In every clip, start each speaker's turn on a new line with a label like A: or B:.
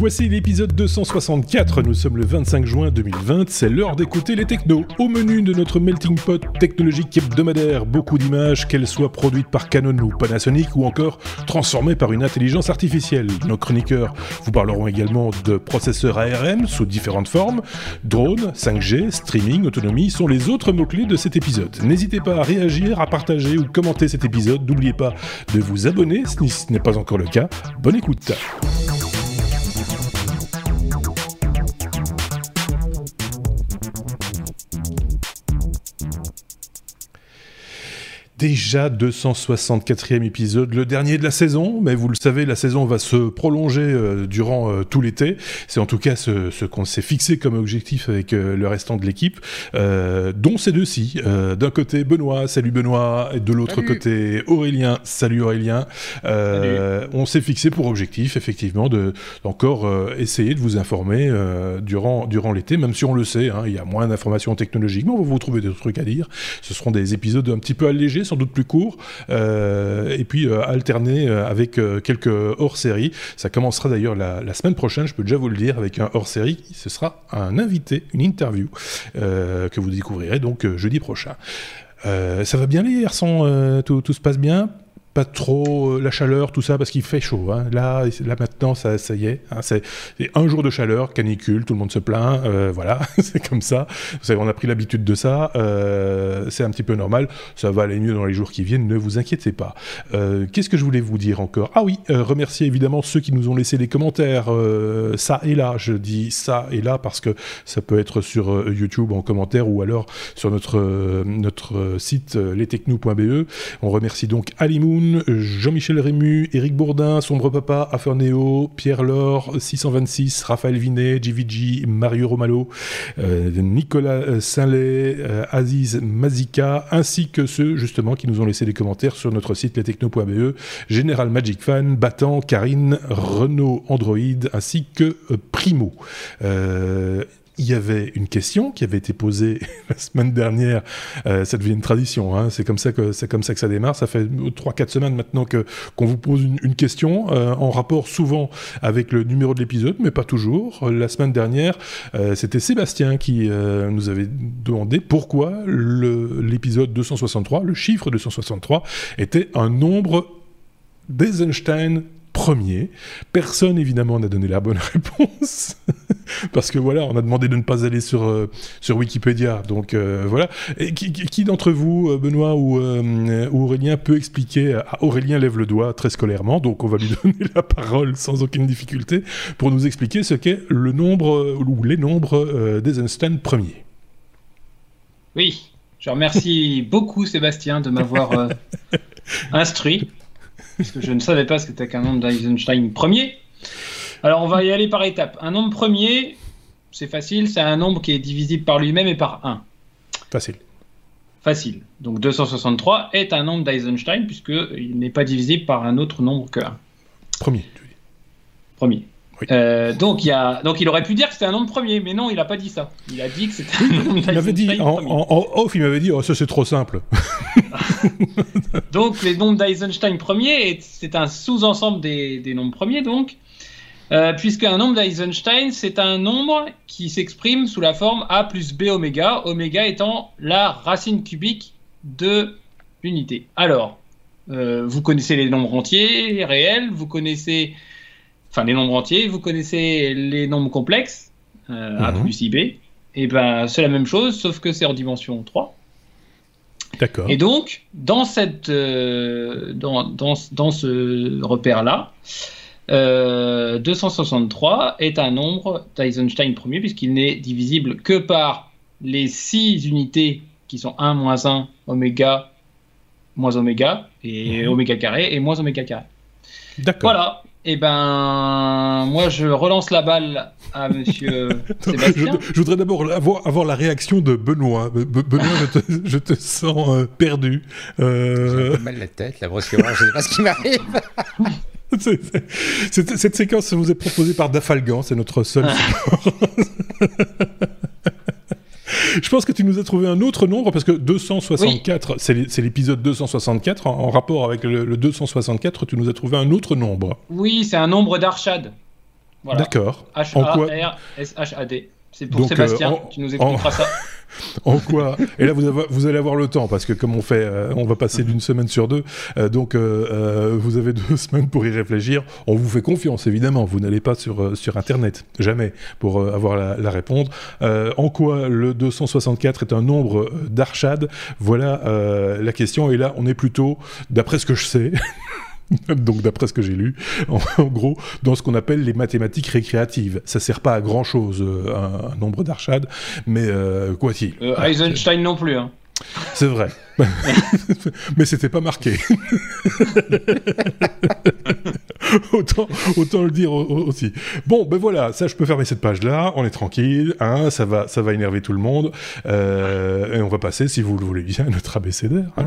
A: Voici l'épisode 264, nous sommes le 25 juin 2020, c'est l'heure d'écouter les technos. Au menu de notre melting pot technologique hebdomadaire, beaucoup d'images, qu'elles soient produites par Canon ou Panasonic ou encore transformées par une intelligence artificielle. Nos chroniqueurs vous parleront également de processeurs ARM sous différentes formes, drones, 5G, streaming, autonomie sont les autres mots-clés de cet épisode. N'hésitez pas à réagir, à partager ou commenter cet épisode, n'oubliez pas de vous abonner si ce n'est pas encore le cas. Bonne écoute. Déjà 264e épisode, le dernier de la saison, mais vous le savez, la saison va se prolonger euh, durant euh, tout l'été. C'est en tout cas ce, qu'on s'est fixé comme objectif avec euh, le restant de l'équipe, dont ces deux-ci. D'un côté, Benoît, salut Benoît, et de l'autre côté, Aurélien, salut Aurélien. On s'est fixé pour objectif, effectivement, de encore essayer de vous informer durant, durant l'été, même si on le sait, hein, il y a moins d'informations technologiques, mais on va vous trouver des trucs à dire. Ce seront des épisodes un petit peu allégés sans doute plus court, euh, et puis euh, alterner euh, avec quelques hors-série. Ça commencera d'ailleurs la, semaine prochaine, je peux déjà vous le dire, avec un hors-série. Ce sera un invité, une interview que vous découvrirez donc jeudi prochain. ça va bien les garçons tout, se passe bien? Pas trop euh, la chaleur, tout ça, parce qu'il fait chaud. Hein. Là, là maintenant, ça, ça y est. Hein, c'est un jour de chaleur, canicule, tout le monde se plaint. Euh, voilà, c'est comme ça. Vous savez, on a pris l'habitude de ça. Euh, c'est un petit peu normal. Ça va aller mieux dans les jours qui viennent. Ne vous inquiétez pas. Qu'est-ce que je voulais vous dire encore? Ah oui, remercier évidemment ceux qui nous ont laissé des commentaires. ça et là, je dis ça et là parce que ça peut être sur YouTube en commentaire ou alors sur notre notre site lestechno.be. On remercie donc Alimoun Jean-Michel Rému, Éric Bourdin, Sombre Papa, Aferneo, Pierre Laure, 626, Raphaël Vinet, JVG, Mario Romalo, euh, Nicolas Saint-Lay, euh, Aziz Mazika, ainsi que ceux justement qui nous ont laissé des commentaires sur notre site lestechno.be, Général Magic Fan, Battant, Karine, Renault Android, ainsi que euh, Primo il y avait une question qui avait été posée la semaine dernière. Euh, ça devient une tradition. Hein. C'est comme ça que c'est comme ça que ça démarre. Ça fait 3-4 semaines maintenant que qu'on vous pose une, question euh, en rapport souvent avec le numéro de l'épisode, mais pas toujours. La semaine dernière, euh, c'était Sébastien qui nous avait demandé pourquoi l'épisode 263, le chiffre 263, était un nombre d'Eisenstein premier. Personne, évidemment, n'a donné la bonne réponse. Parce que voilà, on a demandé de ne pas aller sur, euh, sur Wikipédia. Donc euh, voilà. Et qui, d'entre vous, euh, Benoît ou, Aurélien, peut expliquer à Aurélien lève le doigt très scolairement, donc on va lui donner la parole sans aucune difficulté pour nous expliquer ce qu'est le nombre ou les nombres des instants premiers.
B: Oui, je remercie beaucoup Sébastien de m'avoir instruit parce que je ne savais pas ce que c'était qu'un nombre d'Eisenstein premier. Alors on va y aller par étapes. Un nombre premier, c'est facile, c'est un nombre qui est divisible par lui-même et par 1.
A: Facile.
B: Facile. Donc 263 est un nombre d'Eisenstein puisqu'il n'est pas divisible par un autre nombre que 1.
A: Premier, tu dis.
B: Premier. Euh, donc, il a, donc il aurait pu dire que c'était un nombre premier, mais non, il n'a pas dit ça. Il a dit que c'était un nombre
A: Il m'avait dit, en, off, il m'avait dit, oh, ça c'est trop simple.
B: donc les nombres d'Eisenstein premiers, c'est un sous-ensemble des, des, nombres premiers, donc, euh, puisque un nombre d'Eisenstein, c'est un nombre qui s'exprime sous la forme A plus B oméga, oméga étant la racine cubique de l'unité. Alors, euh, vous connaissez les nombres entiers, réels, vous connaissez enfin les nombres entiers, vous connaissez les nombres complexes, euh, A mhm. plus IB, et ben c'est la même chose, sauf que c'est en dimension 3.
A: D'accord.
B: Et donc, dans, cette, euh, dans, dans, dans, ce repère-là, 263 euh, est un nombre d'Eisenstein premier, puisqu'il n'est divisible que par les 6 unités qui sont 1 moins 1, oméga, moins oméga, et mhm. oméga carré, et moins oméga carré.
A: D'accord.
B: Voilà. Eh ben, moi, je relance la balle à Monsieur Sébastien.
A: Je, voudrais d'abord avoir, avoir, la réaction de Benoît. Benoît, je, te, sens euh, perdu.
C: Euh... J'ai mal la tête, là, brusquement, je ne sais pas ce qui m'arrive.
A: cette, séquence vous est proposée par Dafalgan, c'est notre seul. Je pense que tu nous as trouvé un autre nombre parce que 264, c'est l'épisode 264. En, rapport avec le, 264, tu nous as trouvé un autre nombre.
B: Oui, c'est un nombre d'Archad.
A: D'accord.
B: H-A-R-S-H-A-D. C'est pour Sébastien, tu nous expliqueras ça.
A: en quoi Et là, vous, allez avoir le temps parce que comme on fait, euh, on va passer d'une semaine sur deux, euh, donc euh, vous avez deux semaines pour y réfléchir. On vous fait confiance, évidemment. Vous n'allez pas sur sur Internet, jamais, pour avoir la, la réponse. en quoi le 264 est un nombre d'Archad Voilà la question. Et là, on est plutôt, d'après ce que je sais. donc d'après ce que j'ai lu, en, gros, dans ce qu'on appelle les mathématiques récréatives. Ça sert pas à grand chose, euh, un, nombre d'Archad, mais euh, quoi qu'il.
B: Euh, Eisenstein non plus. Hein.
A: C'est vrai. mais c'était pas marqué. autant, autant le dire aussi. Bon, ben voilà, ça je peux fermer cette page-là, on est tranquille, hein, ça, va, ça va énerver tout le monde. et on va passer, si vous le voulez bien, à notre abécédaire. Hein.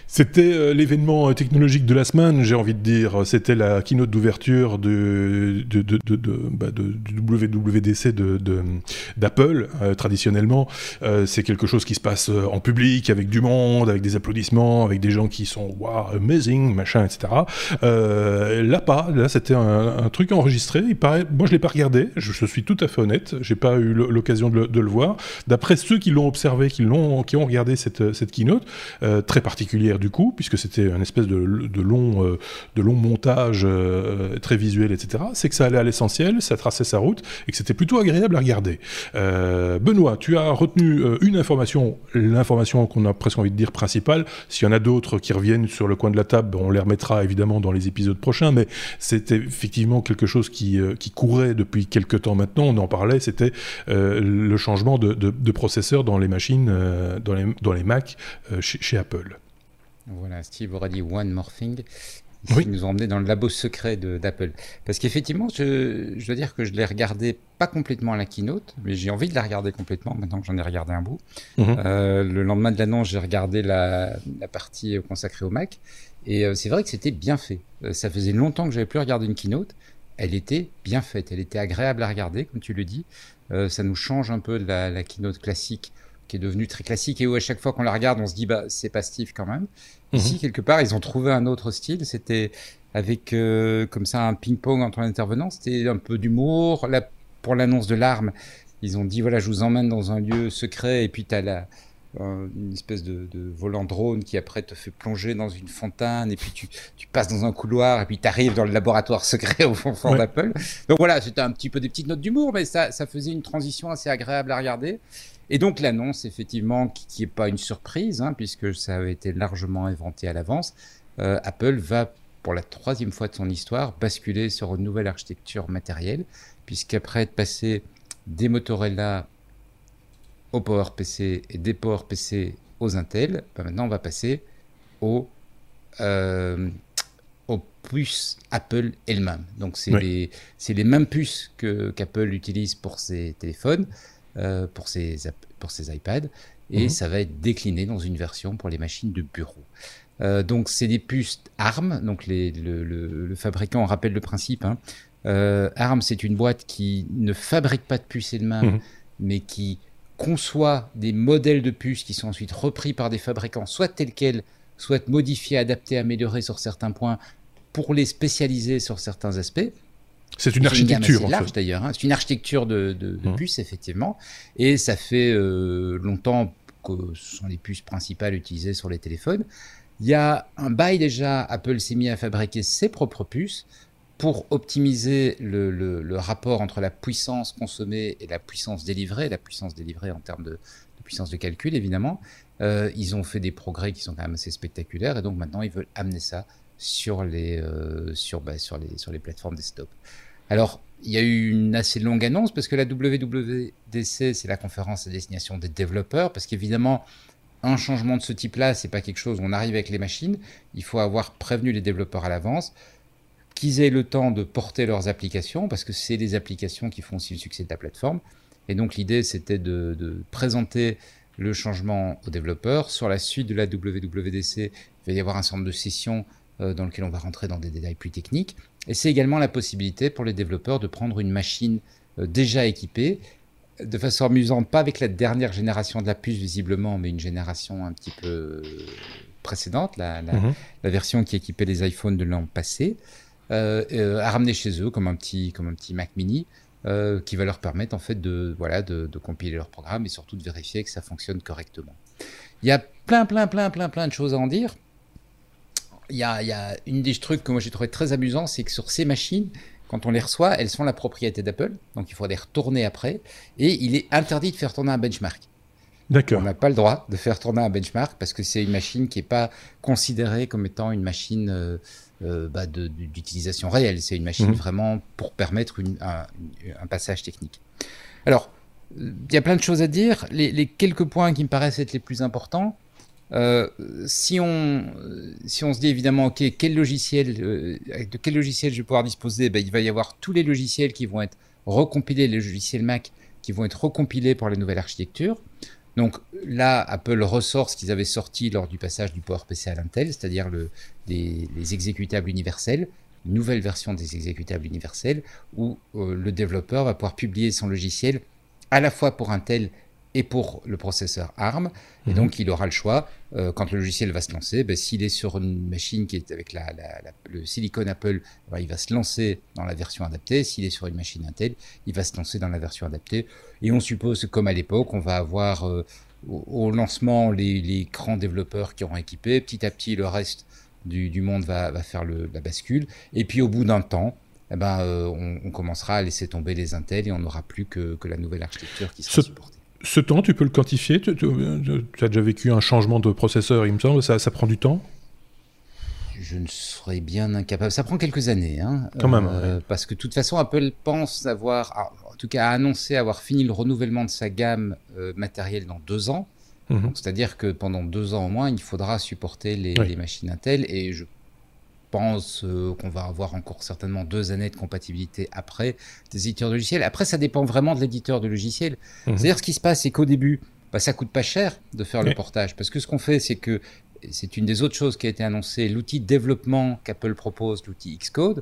A: C'était euh, l'événement euh, technologique de la semaine, j'ai envie de dire. C'était la keynote d'ouverture de, bah WWDC d'Apple, euh, traditionnellement. c'est quelque chose qui se passe en public, avec du monde, avec des applaudissements, avec des gens qui sont wow, amazing, machin, etc. là, pas. Là, c'était un, truc enregistré. Moi, je l'ai pas regardé. Je, suis tout à fait honnête. J'ai pas eu l'occasion de, le voir. D'après ceux qui l'ont observé, qui l'ont, qui ont regardé cette keynote, très particulière du coup, puisque c'était un espèce de, long, euh, de long montage euh, très visuel, etc., c'est que ça allait à l'essentiel, ça traçait sa route, et que c'était plutôt agréable à regarder. Euh, Benoît, tu as retenu une information, l'information qu'on a presque envie de dire principale. S'il y en a d'autres qui reviennent sur le coin de la table, on les remettra évidemment dans les épisodes prochains, mais c'était effectivement quelque chose qui, courait depuis quelques temps maintenant, on en parlait, c'était le changement de, de, processeur dans les machines, dans, les, dans les Mac chez Apple.
C: Voilà, Steve aurait dit One More Thing. Ici, nous ont emmené dans le labo secret d'Apple. Parce qu'effectivement, je, je, dois dire que je l'ai regardé pas complètement à la keynote, mais j'ai envie de la regarder complètement maintenant que j'en ai regardé un bout. Mhm. Euh, le lendemain de l'annonce, j'ai regardé la, la, partie consacrée au Mac. Et euh, c'est vrai que c'était bien fait. Euh, ça faisait longtemps que j'avais plus regardé une keynote. Elle était bien faite, elle était agréable à regarder, comme tu le dis. ça nous change un peu de la, la keynote classique qui est devenue très classique et où à chaque fois qu'on la regarde, on se dit bah c'est pas Steve quand même. Mhm. Ici quelque part, ils ont trouvé un autre style. C'était avec euh, comme ça un ping-pong entre les intervenants. C'était un peu d'humour. Là, pour l'annonce de l'arme, ils ont dit voilà, je vous emmène dans un lieu secret et puis tu as la une espèce de, volant drone qui après te fait plonger dans une fontaine et puis tu, tu passes dans un couloir et puis tu arrives dans le laboratoire secret au fond, fond d'Apple. Donc voilà, c'était un petit peu des petites notes d'humour, mais ça, ça faisait une transition assez agréable à regarder. Et donc l'annonce, effectivement, qui n'est pas une surprise, hein, puisque ça avait été largement inventé à l'avance, euh, Apple va, pour la troisième fois de son histoire, basculer sur une nouvelle architecture matérielle, puisqu'après être passé des Motorola au PowerPC et des PowerPC aux Intel, ben maintenant on va passer aux, euh, aux puces Apple elles-mêmes. Donc c'est les, les, mêmes puces qu'Apple utilise pour ses téléphones, euh, pour, ses, pour iPads et mhm. ça va être décliné dans une version pour les machines de bureau. Euh, donc c'est des puces ARM, donc les, le, le, fabricant rappelle le principe. Hein. Euh, ARM c'est une boîte qui ne fabrique pas de puces elle-même, mhm. mais qui conçoit des modèles de puces qui sont ensuite repris par des fabricants, soit tels quels, soit modifiés, adaptés, améliorés sur certains points pour les spécialiser sur certains aspects.
A: C'est une architecture.
C: C'est large d'ailleurs. Hein. C'est une architecture de, de, de mmh. puces, effectivement. Et ça fait euh, longtemps que ce sont les puces principales utilisées sur les téléphones. Il y a un bail déjà, Apple s'est mis à fabriquer ses propres puces pour optimiser le, le, le, rapport entre la puissance consommée et la puissance délivrée, la puissance délivrée en termes de, de puissance de calcul évidemment. Euh, ils ont fait des progrès qui sont quand même assez spectaculaires et donc maintenant ils veulent amener ça sur les, euh, sur, bah, sur, les, sur les plateformes desktop. Alors, il y a eu une assez longue annonce parce que la WWDC, c'est la conférence à destination des développeurs, parce qu'évidemment, un changement de ce type-là, c'est pas quelque chose où on arrive avec les machines. Il faut avoir prévenu les développeurs à l'avance, qu'ils aient le temps de porter leurs applications, parce que c'est les applications qui font aussi le succès de la plateforme. Et donc l'idée, c'était de, de, présenter le changement aux développeurs. Sur la suite de la WWDC, il va y avoir un certain nombre de sessions dans lequel on va rentrer dans des détails plus techniques. Et c'est également la possibilité pour les développeurs de prendre une machine euh, déjà équipée, de façon amusante, pas avec la dernière génération de la puce visiblement, mais une génération un petit peu précédente, la, mhm. version qui équipait les iPhones de l'an passé, à ramener chez eux comme un petit, comme un petit Mac mini. qui va leur permettre en fait de, voilà, de, de compiler leur programme et surtout de vérifier que ça fonctionne correctement. Il y a plein, plein, plein, plein, plein de choses à en dire il y a, une des trucs que moi j'ai trouvé très amusant, c'est que sur ces machines, quand on les reçoit, elles sont la propriété d'Apple, donc il faut les retourner après, et il est interdit de faire tourner un benchmark.
A: D'accord.
C: On n'a pas le droit de faire tourner un benchmark parce que c'est une machine qui n'est pas considérée comme étant une machine euh, euh, bah, d'utilisation réelle. C'est une machine mhm. vraiment pour permettre un, passage technique. Alors, il y a plein de choses à dire. les, quelques points qui me paraissent être les plus importants, euh, si, on, si on se dit évidemment, OK, quel logiciel, euh, de quel logiciel je vais pouvoir disposer ben, Il va y avoir tous les logiciels qui vont être recompilés, les logiciels Mac qui vont être recompilés pour la nouvelle architecture. Donc là, Apple ressort ce qu'ils avaient sorti lors du passage du PowerPC à l'Intel, c'est-à-dire le, les, exécutables universels, une nouvelle version des exécutables universels, où euh, le développeur va pouvoir publier son logiciel à la fois pour Intel et pour le processeur ARM. Et mhm. donc, il aura le choix, euh, quand le logiciel va se lancer, ben, s'il est sur une machine qui est avec la, le silicone Apple, ben, il va se lancer dans la version adaptée. S'il est sur une machine Intel, il va se lancer dans la version adaptée. Et on suppose, comme à l'époque, on va avoir euh, au, lancement les, grands développeurs qui auront équipé. Petit à petit, le reste du, monde va, faire le, la bascule. Et puis, au bout d'un temps, eh ben, euh, on, commencera à laisser tomber les Intel et on n'aura plus que, la nouvelle architecture qui sera supportée.
A: Ce temps, tu peux le quantifier? Tu, as déjà vécu un changement de processeur, il me semble, ça, ça prend du temps?
C: Je ne serais bien incapable. Ça prend quelques années. Hein,
A: Quand même. Euh,
C: parce que de toute façon, Apple pense avoir, ah, en tout cas, a annoncé avoir fini le renouvellement de sa gamme euh, matérielle dans deux ans. Mhm. C'est-à-dire que pendant deux ans au moins, il faudra supporter les, les, machines Intel. Et je pense euh, qu'on va avoir encore certainement deux années de compatibilité après des éditeurs de logiciels. Après, ça dépend vraiment de l'éditeur de logiciel. Mhm. C'est-à-dire, ce qui se passe, c'est qu'au début, bah, ça coûte pas cher de faire le portage. Parce que ce qu'on fait, c'est que c'est une des autres choses qui a été annoncée, l'outil de développement qu'Apple propose, l'outil Xcode.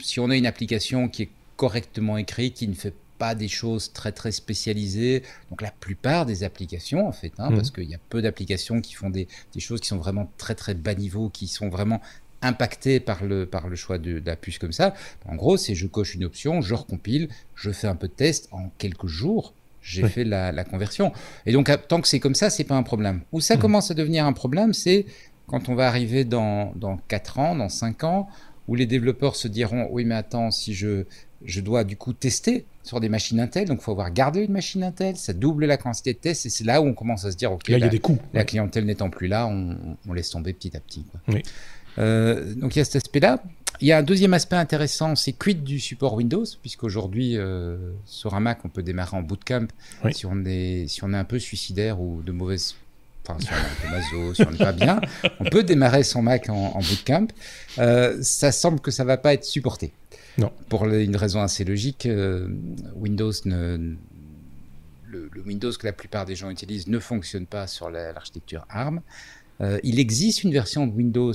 C: Si on a une application qui est correctement écrite, qui ne fait pas des choses très très spécialisées. Donc la plupart des applications en fait, hein, mhm. parce qu'il y a peu d'applications qui font des, des, choses qui sont vraiment très très bas niveau, qui sont vraiment impacté par le, par le choix de, la puce comme ça. En gros, c'est je coche une option, je recompile, je fais un peu de test en quelques jours. J'ai fait la, conversion. Et donc, tant que c'est comme ça, c'est pas un problème. Où ça mmh. commence à devenir un problème, c'est quand on va arriver dans, dans 4 ans, dans 5 ans, où les développeurs se diront Oui, mais attends, si je, je dois du coup tester sur des machines Intel, donc il faut avoir gardé une machine Intel, ça double la quantité de tests, et c'est là où on commence à se dire Ok,
A: là, il y a des coûts.
C: la clientèle n'étant plus là, on, on, laisse tomber petit à petit. Oui. Euh, donc il y a cet aspect-là. Il y a un deuxième aspect intéressant, c'est quid du support Windows, puisqu'aujourd'hui, euh, sur un Mac, on peut démarrer en bootcamp si, on est, si on est un peu suicidaire ou de mauvaise enfin, si on est un peu maso, si on n'est pas bien, on peut démarrer son Mac en, bootcamp. Euh, ça semble que ça va pas être supporté.
A: Non.
C: Pour une raison assez logique, euh, Windows ne, le, Windows que la plupart des gens utilisent ne fonctionne pas sur l'architecture ARM. il existe une version de Windows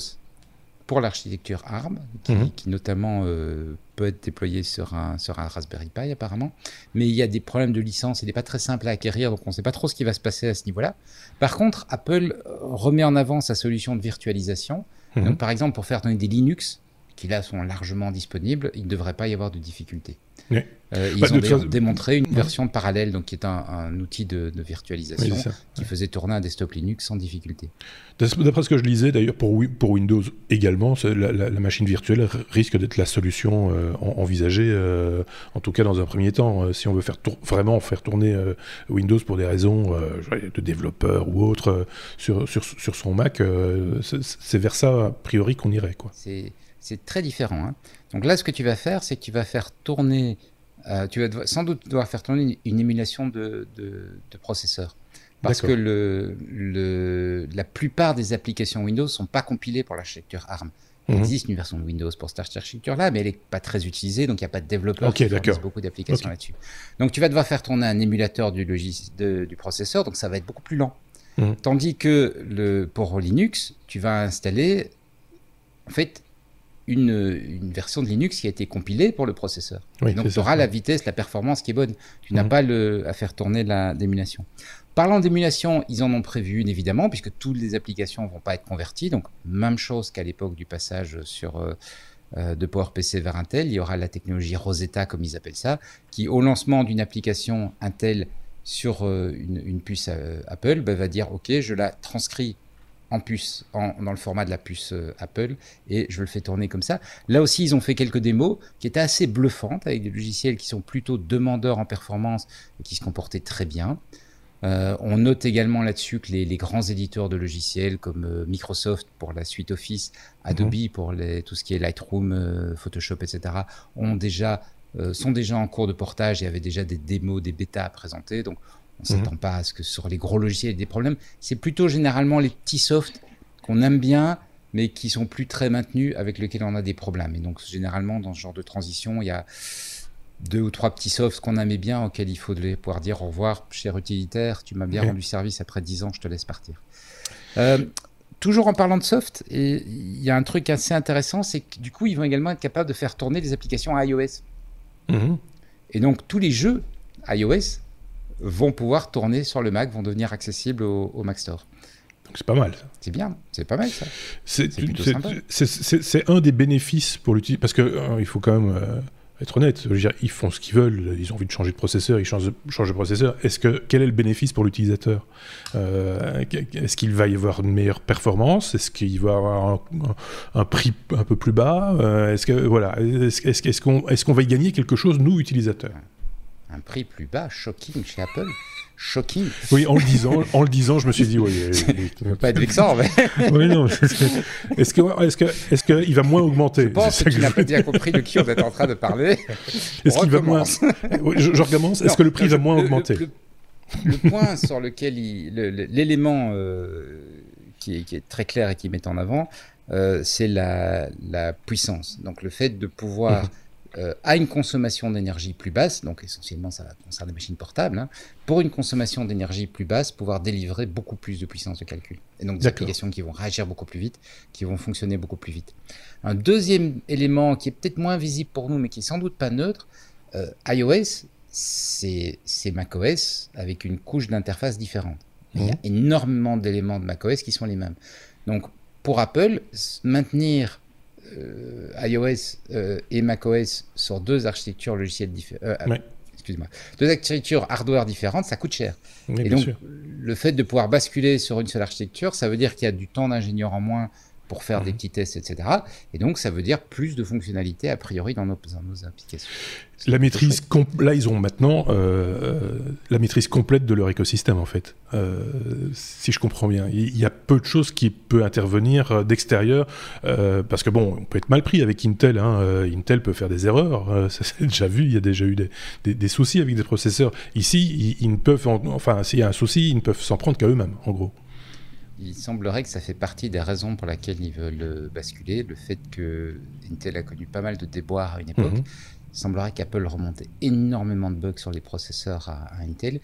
C: pour l'architecture ARM, qui, mhm. notamment euh, peut être déployée sur un, sur un Raspberry Pi apparemment. Mais il y a des problèmes de licence, il n'est pas très simple à acquérir, donc on ne sait pas trop ce qui va se passer à ce niveau-là. Par contre, Apple remet en avant sa solution de virtualisation. Mhm. Donc, par exemple, pour faire donner des Linux, qui là sont largement disponibles, il ne devrait pas y avoir de difficultés. Euh, ils bah, ont démontré une version parallèle, donc qui est un, outil de, virtualisation qui faisait tourner un desktop Linux sans difficulté.
A: D'après ce que je lisais, d'ailleurs, pour, pour, Windows également, la, machine virtuelle risque d'être la solution euh, envisagée, euh, en tout cas dans un premier temps, si on veut faire vraiment faire tourner Windows pour des raisons de développeur ou autre sur, sur, sur, son Mac. c'est vers ça, a priori, qu'on irait.
C: C'est très différent. Hein. Donc là, ce que tu vas faire, c'est que tu vas faire tourner, euh, tu vas sans doute devoir faire tourner une, émulation de, de, processeur. Parce que le, le, la plupart des applications Windows ne sont pas compilées pour l'architecture ARM. Il mhm. existe une version de Windows pour cette architecture-là, mais elle n'est pas très utilisée, donc il n'y a pas de développeurs qui fournissent beaucoup d'applications là-dessus. Donc tu vas devoir faire tourner un émulateur du, du processeur, donc ça va être beaucoup plus lent. Mhm. Tandis que le, pour Linux, tu vas installer, en fait, une, version de Linux qui a été compilée pour le processeur. donc tu auras la vitesse, la performance qui est bonne. Tu n'as pas le, à faire tourner l'émulation. Parlant d'émulation, ils en ont prévu une évidemment, puisque toutes les applications ne vont pas être converties. Donc même chose qu'à l'époque du passage sur, euh, euh, de PowerPC vers Intel, il y aura la technologie Rosetta, comme ils appellent ça, qui au lancement d'une application Intel sur euh, une, puce Apple, bah, va dire OK, je la transcris en puce, dans le format de la puce euh, Apple, et je le fais tourner comme ça. Là aussi, ils ont fait quelques démos qui étaient assez bluffantes, avec des logiciels qui sont plutôt demandeurs en performance et qui se comportaient très bien. Euh, on note également là-dessus que les, grands éditeurs de logiciels comme euh, Microsoft pour la suite Office, Adobe mhm. pour les, tout ce qui est Lightroom, Photoshop, etc., ont déjà, sont déjà en cours de portage et avaient déjà des démos, des bêtas à présenter. Donc on ne s'attend pas à ce que sur les gros logiciels il y ait des problèmes. C'est plutôt généralement les petits softs qu'on aime bien, mais qui sont plus très maintenus, avec lesquels on a des problèmes. Et donc, généralement, dans ce genre de transition, il y a deux ou trois petits softs qu'on aimait bien, auxquels il faut pouvoir dire au revoir, cher utilitaire, tu m'as bien rendu service après 10 ans, je te laisse partir. Euh, toujours en parlant de soft, il y a un truc assez intéressant, c'est que du coup, ils vont également être capables de faire tourner des applications iOS. Mhm. Et donc, tous les jeux iOS vont pouvoir tourner sur le Mac, vont devenir accessibles au, Mac Store.
A: Donc c'est pas mal.
C: C'est bien, c'est pas mal ça.
A: C'est un des bénéfices pour l'utilisateur, parce qu'il euh, il faut quand même euh, être honnête. dire, ils font ce qu'ils veulent, ils ont envie de changer de processeur, ils changent, de processeur. Est-ce que quel est le bénéfice pour l'utilisateur? Euh, Est-ce qu'il va y avoir une meilleure performance? Est-ce qu'il va y avoir un, prix un peu plus bas? Est-ce que voilà, est-ce qu'on est qu'on va y gagner quelque chose nous utilisateurs?
C: Un prix plus bas, shocking chez Apple. Shocking.
A: Oui, en le disant, en le disant, je me suis dit, oui.
C: ne pas être vexant, mais.
A: oui, non. Est-ce que, est-ce que, est-ce qu'il va moins augmenter? Je
C: pense que, tu n'as pas bien compris de qui on est en train de parler.
A: Est-ce qu'il va moins je, je, recommence. Est-ce que le prix va moins augmenter?
C: le, point sur lequel l'élément euh, qui, est, très clair et qui met en avant, euh, c'est la, la, puissance. Donc le fait de pouvoir mhm euh, à une consommation d'énergie plus basse, donc essentiellement ça concerne les machines portables, hein, pour une consommation d'énergie plus basse, pouvoir délivrer beaucoup plus de puissance de calcul. Et donc des applications qui vont réagir beaucoup plus vite, qui vont fonctionner beaucoup plus vite. Un deuxième élément qui est peut-être moins visible pour nous, mais qui est sans doute pas neutre, euh, iOS, c'est macOS avec une couche d'interface différente. Il y a mmh. énormément d'éléments de macOS qui sont les mêmes. Donc pour Apple, maintenir iOS euh, et macOS sur deux architectures logicielles différentes. Euh, excuse-moi, deux architectures hardware différentes, ça coûte cher. et donc, le fait de pouvoir basculer sur une seule architecture, ça veut dire qu'il y a du temps d'ingénieur en moins pour faire des mhm. petits tests, etc. Et donc, ça veut dire plus de fonctionnalités a priori dans nos, applications.
A: La maîtrise, là, ils ont maintenant euh, la maîtrise complète de leur écosystème, en fait. Euh, si je comprends bien, il y a peu de choses qui peuvent intervenir euh, d'extérieur, parce que bon, on peut être mal pris avec Intel. Hein, Intel peut faire des erreurs, ça c'est déjà vu. Il y a déjà eu des, soucis avec des processeurs. Ici, ils, ils ne peuvent, enfin, s'il y a un souci, ils ne peuvent s'en prendre qu'à eux-mêmes, en gros
C: il semblerait que ça fait partie des raisons pour lesquelles ils veulent euh, basculer. Le fait que Intel a connu pas mal de déboires à une époque. Mhm. Il semblerait qu'Apple remontait énormément de bugs sur les processeurs à, Intel.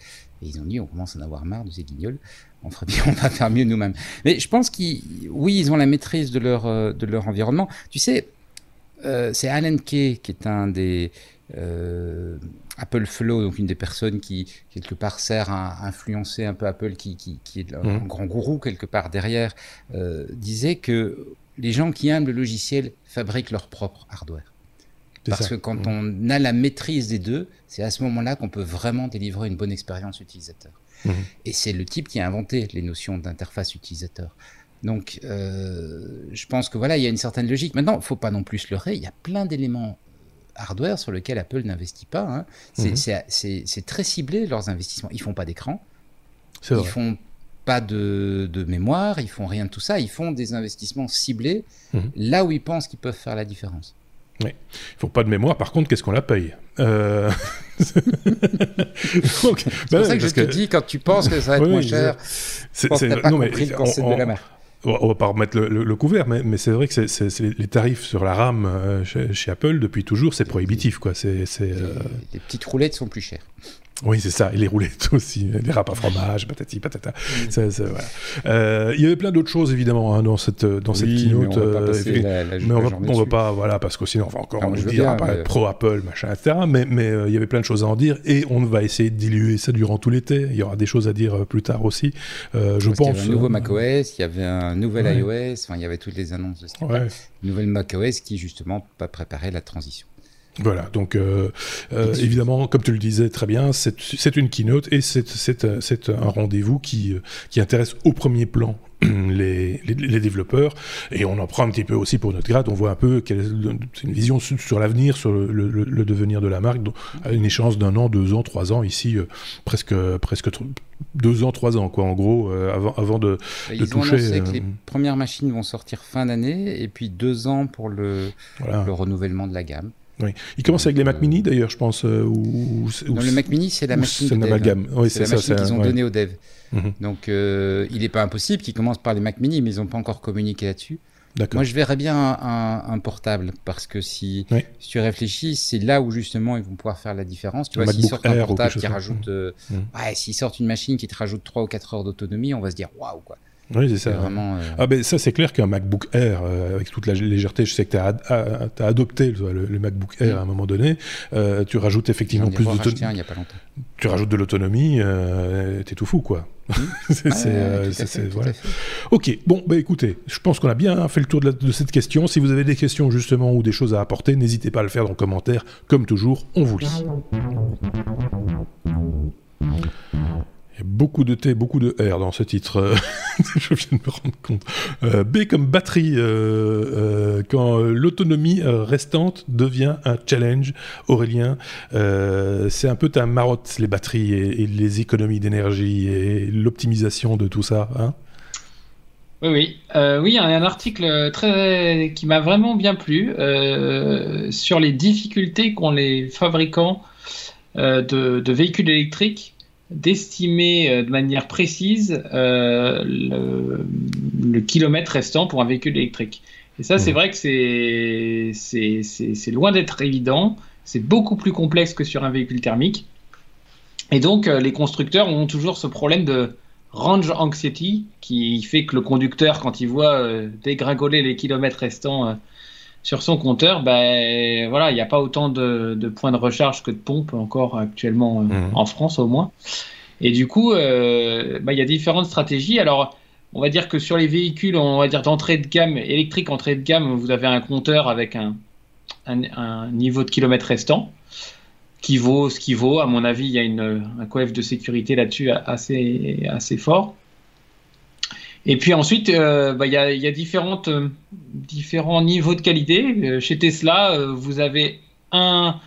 C: Et ils ont dit, on commence à en avoir marre de ces guignols. On ferait bien, on va faire mieux nous-mêmes. Mais je pense qu'ils, oui, ils ont la maîtrise de leur, euh, de leur environnement. Tu sais, euh, c'est Alan Kay qui est un des, euh, Apple Flow, donc une des personnes qui, quelque part, sert à influencer un peu Apple, qui, qui, est un mhm. grand gourou, quelque part, derrière, euh, disait que les gens qui aiment le logiciel fabriquent leur propre hardware. Parce que quand mhm. on a la maîtrise des deux, c'est à ce moment-là qu'on peut vraiment délivrer une bonne expérience utilisateur. Mhm. Et c'est le type qui a inventé les notions d'interface utilisateur. Donc, euh, je pense que voilà, il y a une certaine logique. Maintenant, il ne faut pas non plus se leurrer. Il y a plein d'éléments hardware sur lequel Apple n'investit pas. Hein. Mhm. C'est très ciblé leurs investissements. Ils font pas d'écran. Ils font pas de, mémoire. Ils font rien de tout ça. Ils font des investissements ciblés mhm. là où ils pensent qu'ils peuvent faire la différence.
A: Oui. Ils font pas de mémoire. Par contre, qu'est-ce qu'on la paye? Euh...
C: C'est pour bah ça que je te dis, quand tu penses que ça va être moins cher, c'est pas non, compris le concept de la mer
A: on va pas remettre le, couvert, mais, c'est vrai que c'est, les tarifs sur la RAM euh, chez, Apple depuis toujours, c'est prohibitif. Quoi. C'est,
C: euh, les, petites roulettes sont plus chères.
A: Oui, c'est ça. Et les roulettes aussi, les râpes à fromage, patati patata. Ça, ça, voilà. euh, il y avait plein d'autres choses évidemment hein, dans cette dans cette
C: Oui,
A: keynote.
C: mais on va pas
A: euh,
C: passer
A: et-
C: la- la-
A: mais
C: la
A: on va, on
C: dessus.
A: pas, voilà, parce que sinon on va encore
C: Ah,
A: nous
C: je veux
A: dire bah,
C: mais-
A: pro Apple, machin, etc. Mais mais euh, il y avait plein de choses à en dire et on va essayer de diluer ça durant tout l'été. Il y aura des choses à dire euh, plus tard aussi. Euh, je
C: Parce qu'il y
A: pense.
C: avait un nouveau
A: euh,
C: macOS, il y avait un nouvel
A: Ouais.
C: iOS, enfin il y avait toutes les annonces de ce type.
A: Ouais.
C: Nouvelle macOS qui justement pas préparait la transition.
A: Voilà, donc euh, euh, évidemment, comme tu le disais très bien, c'est une keynote et c'est- un rendez-vous qui, euh, qui intéresse au premier plan les, les, les développeurs et on en prend un petit peu aussi pour notre grade, on voit un peu quelle est une vision sur, sur l'avenir, sur le, le- le devenir de la marque, donc, à une échéance d'un an, deux ans, trois ans, ici euh, presque, presque deux ans, trois ans, quoi, en gros, euh, avant, avant de...
C: Ont
A: toucher,
C: annoncé que les premières machines vont sortir fin d'année et puis deux ans pour le,
A: Voilà.
C: le renouvellement de la gamme.
A: Oui. Il commence avec les Mac Mini d'ailleurs, je pense, euh, ou, ou-
C: Non, le Mac Mini, c'est la machine
A: c'est amalgame. Oui,
C: c'est
A: c'est
C: la
A: ça.
C: machine
A: c'est
C: qu'ils ont
A: ouais.
C: donnée aux devs.
A: Mhm.
C: Donc, euh, il n'est pas impossible qu'ils commencent par les Mac Mini, mais ils n'ont pas encore communiqué là-dessus. Moi, je verrais bien un, un- un portable parce que si,
A: Oui.
C: si tu réfléchis, c'est là où justement ils vont pouvoir faire la différence. Tu vois, s'ils sortent un portable qui rajoute, euh,
A: Mhm.
C: ouais, s'ils sortent une machine qui te rajoute 3 ou 4 heures d'autonomie, on va se dire waouh quoi.
A: Oui, c'est ça.
C: vraiment. euh,
A: Ah ben ça c'est clair qu'un MacBook Air euh, avec toute la légèreté, je sais que tu as, adopté le, le MacBook Air à un moment donné, euh, tu rajoutes effectivement plus d'autonomie, tu rajoutes de l'autonomie, t'es tout fou quoi. c'est,
C: ouais,
A: voilà. Ok, bon bah écoutez, je pense qu'on a bien fait le tour de, la- de cette question. Si vous avez des questions justement ou des choses à apporter, n'hésitez pas à le faire dans le commentaire. Comme toujours, on vous lit. Il y a beaucoup de T, beaucoup de R dans ce titre. euh, Je viens de me rendre compte. Euh, B comme batterie, euh, quand l'autonomie restante devient un challenge. Aurélien, c'est un peu ta marotte, les batteries et, les économies d'énergie et l'optimisation de tout ça. Hein?
B: Oui, oui. Oui, un article très, qui m'a vraiment bien plu sur les difficultés qu'ont les fabricants de véhicules électriques d'estimer euh, de manière précise euh, le, le kilomètre restant pour un véhicule électrique. Et ça, c'est
A: Mhm.
B: vrai que c'est- loin d'être évident. C'est beaucoup plus complexe que sur un véhicule thermique. Et donc, euh, les constructeurs ont toujours ce problème de range anxiety qui fait que le conducteur, quand il voit euh, dégringoler les kilomètres restants sur son compteur, ben voilà, il n'y a pas autant de, de points de recharge que de pompes encore actuellement euh,
A: Mhm.
B: en France au moins. Et du coup, euh, ben, il y a différentes stratégies. Alors, on va dire que sur les véhicules, on va dire d'entrée de gamme électrique, entrée de gamme, vous avez un compteur avec un, un, un niveau de kilomètres restant qui vaut ce qui vaut. À mon avis, il y a une, un coef de sécurité là-dessus assez, assez fort. Et puis ensuite, euh, bah, il y a, euh, différents niveaux de qualité. Euh, chez Tesla, vous avez un,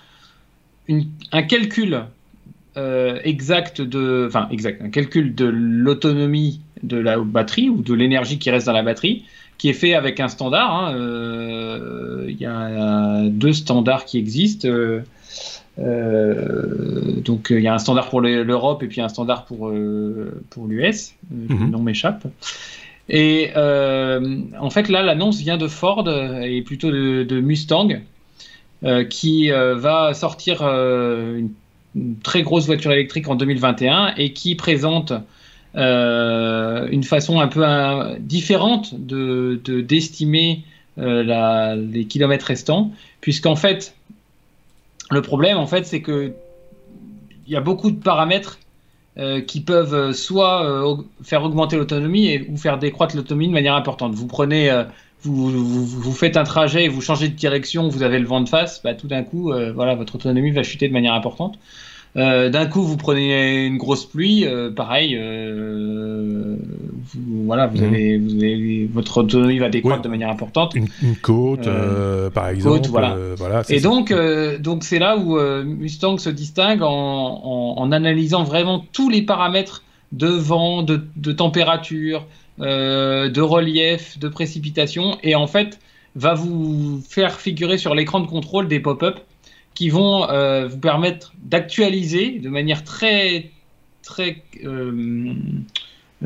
B: calcul exact de, enfin exact, un calcul de l'autonomie de la batterie ou de l'énergie qui reste dans la batterie, qui est fait avec un standard. hein. Il y a deux standards qui existent. Euh, euh, donc il y a un standard pour le- l'Europe et puis un standard pour, euh, pour l'US. Euh,
A: Mhm.
B: Le nom m'échappe. Et euh, en fait là l'annonce vient de Ford euh, et plutôt de, de Mustang euh, qui euh, va sortir euh, une, une très grosse voiture électrique en 2021 et qui présente euh, une façon un peu euh, différente de de- d'estimer euh, les kilomètres restants puisqu'en fait le problème, en fait, c'est que il y a beaucoup de paramètres euh, qui peuvent euh, soit euh, faire augmenter l'autonomie ou faire décroître l'autonomie de manière importante. Vous prenez, vous, faites un trajet et vous changez de direction, vous avez le vent de face, bah, tout d'un coup, voilà, votre autonomie va chuter de manière importante. Euh, d'un coup, vous prenez une grosse pluie, euh, pareil, euh, vous, voilà, vous
A: Mhm.
B: avez, vous avez- votre autonomie va décroître
A: Ouais.
B: de manière importante.
A: une, une côte, par exemple.
B: voilà. Et
A: ça.
B: donc, donc c'est là où Mustang se distingue en, en- en analysant vraiment tous les paramètres de vent, de, de température, de relief, de précipitation, et en fait va vous faire figurer sur l'écran de contrôle des pop-up qui vont euh, vous permettre d'actualiser de manière très très euh,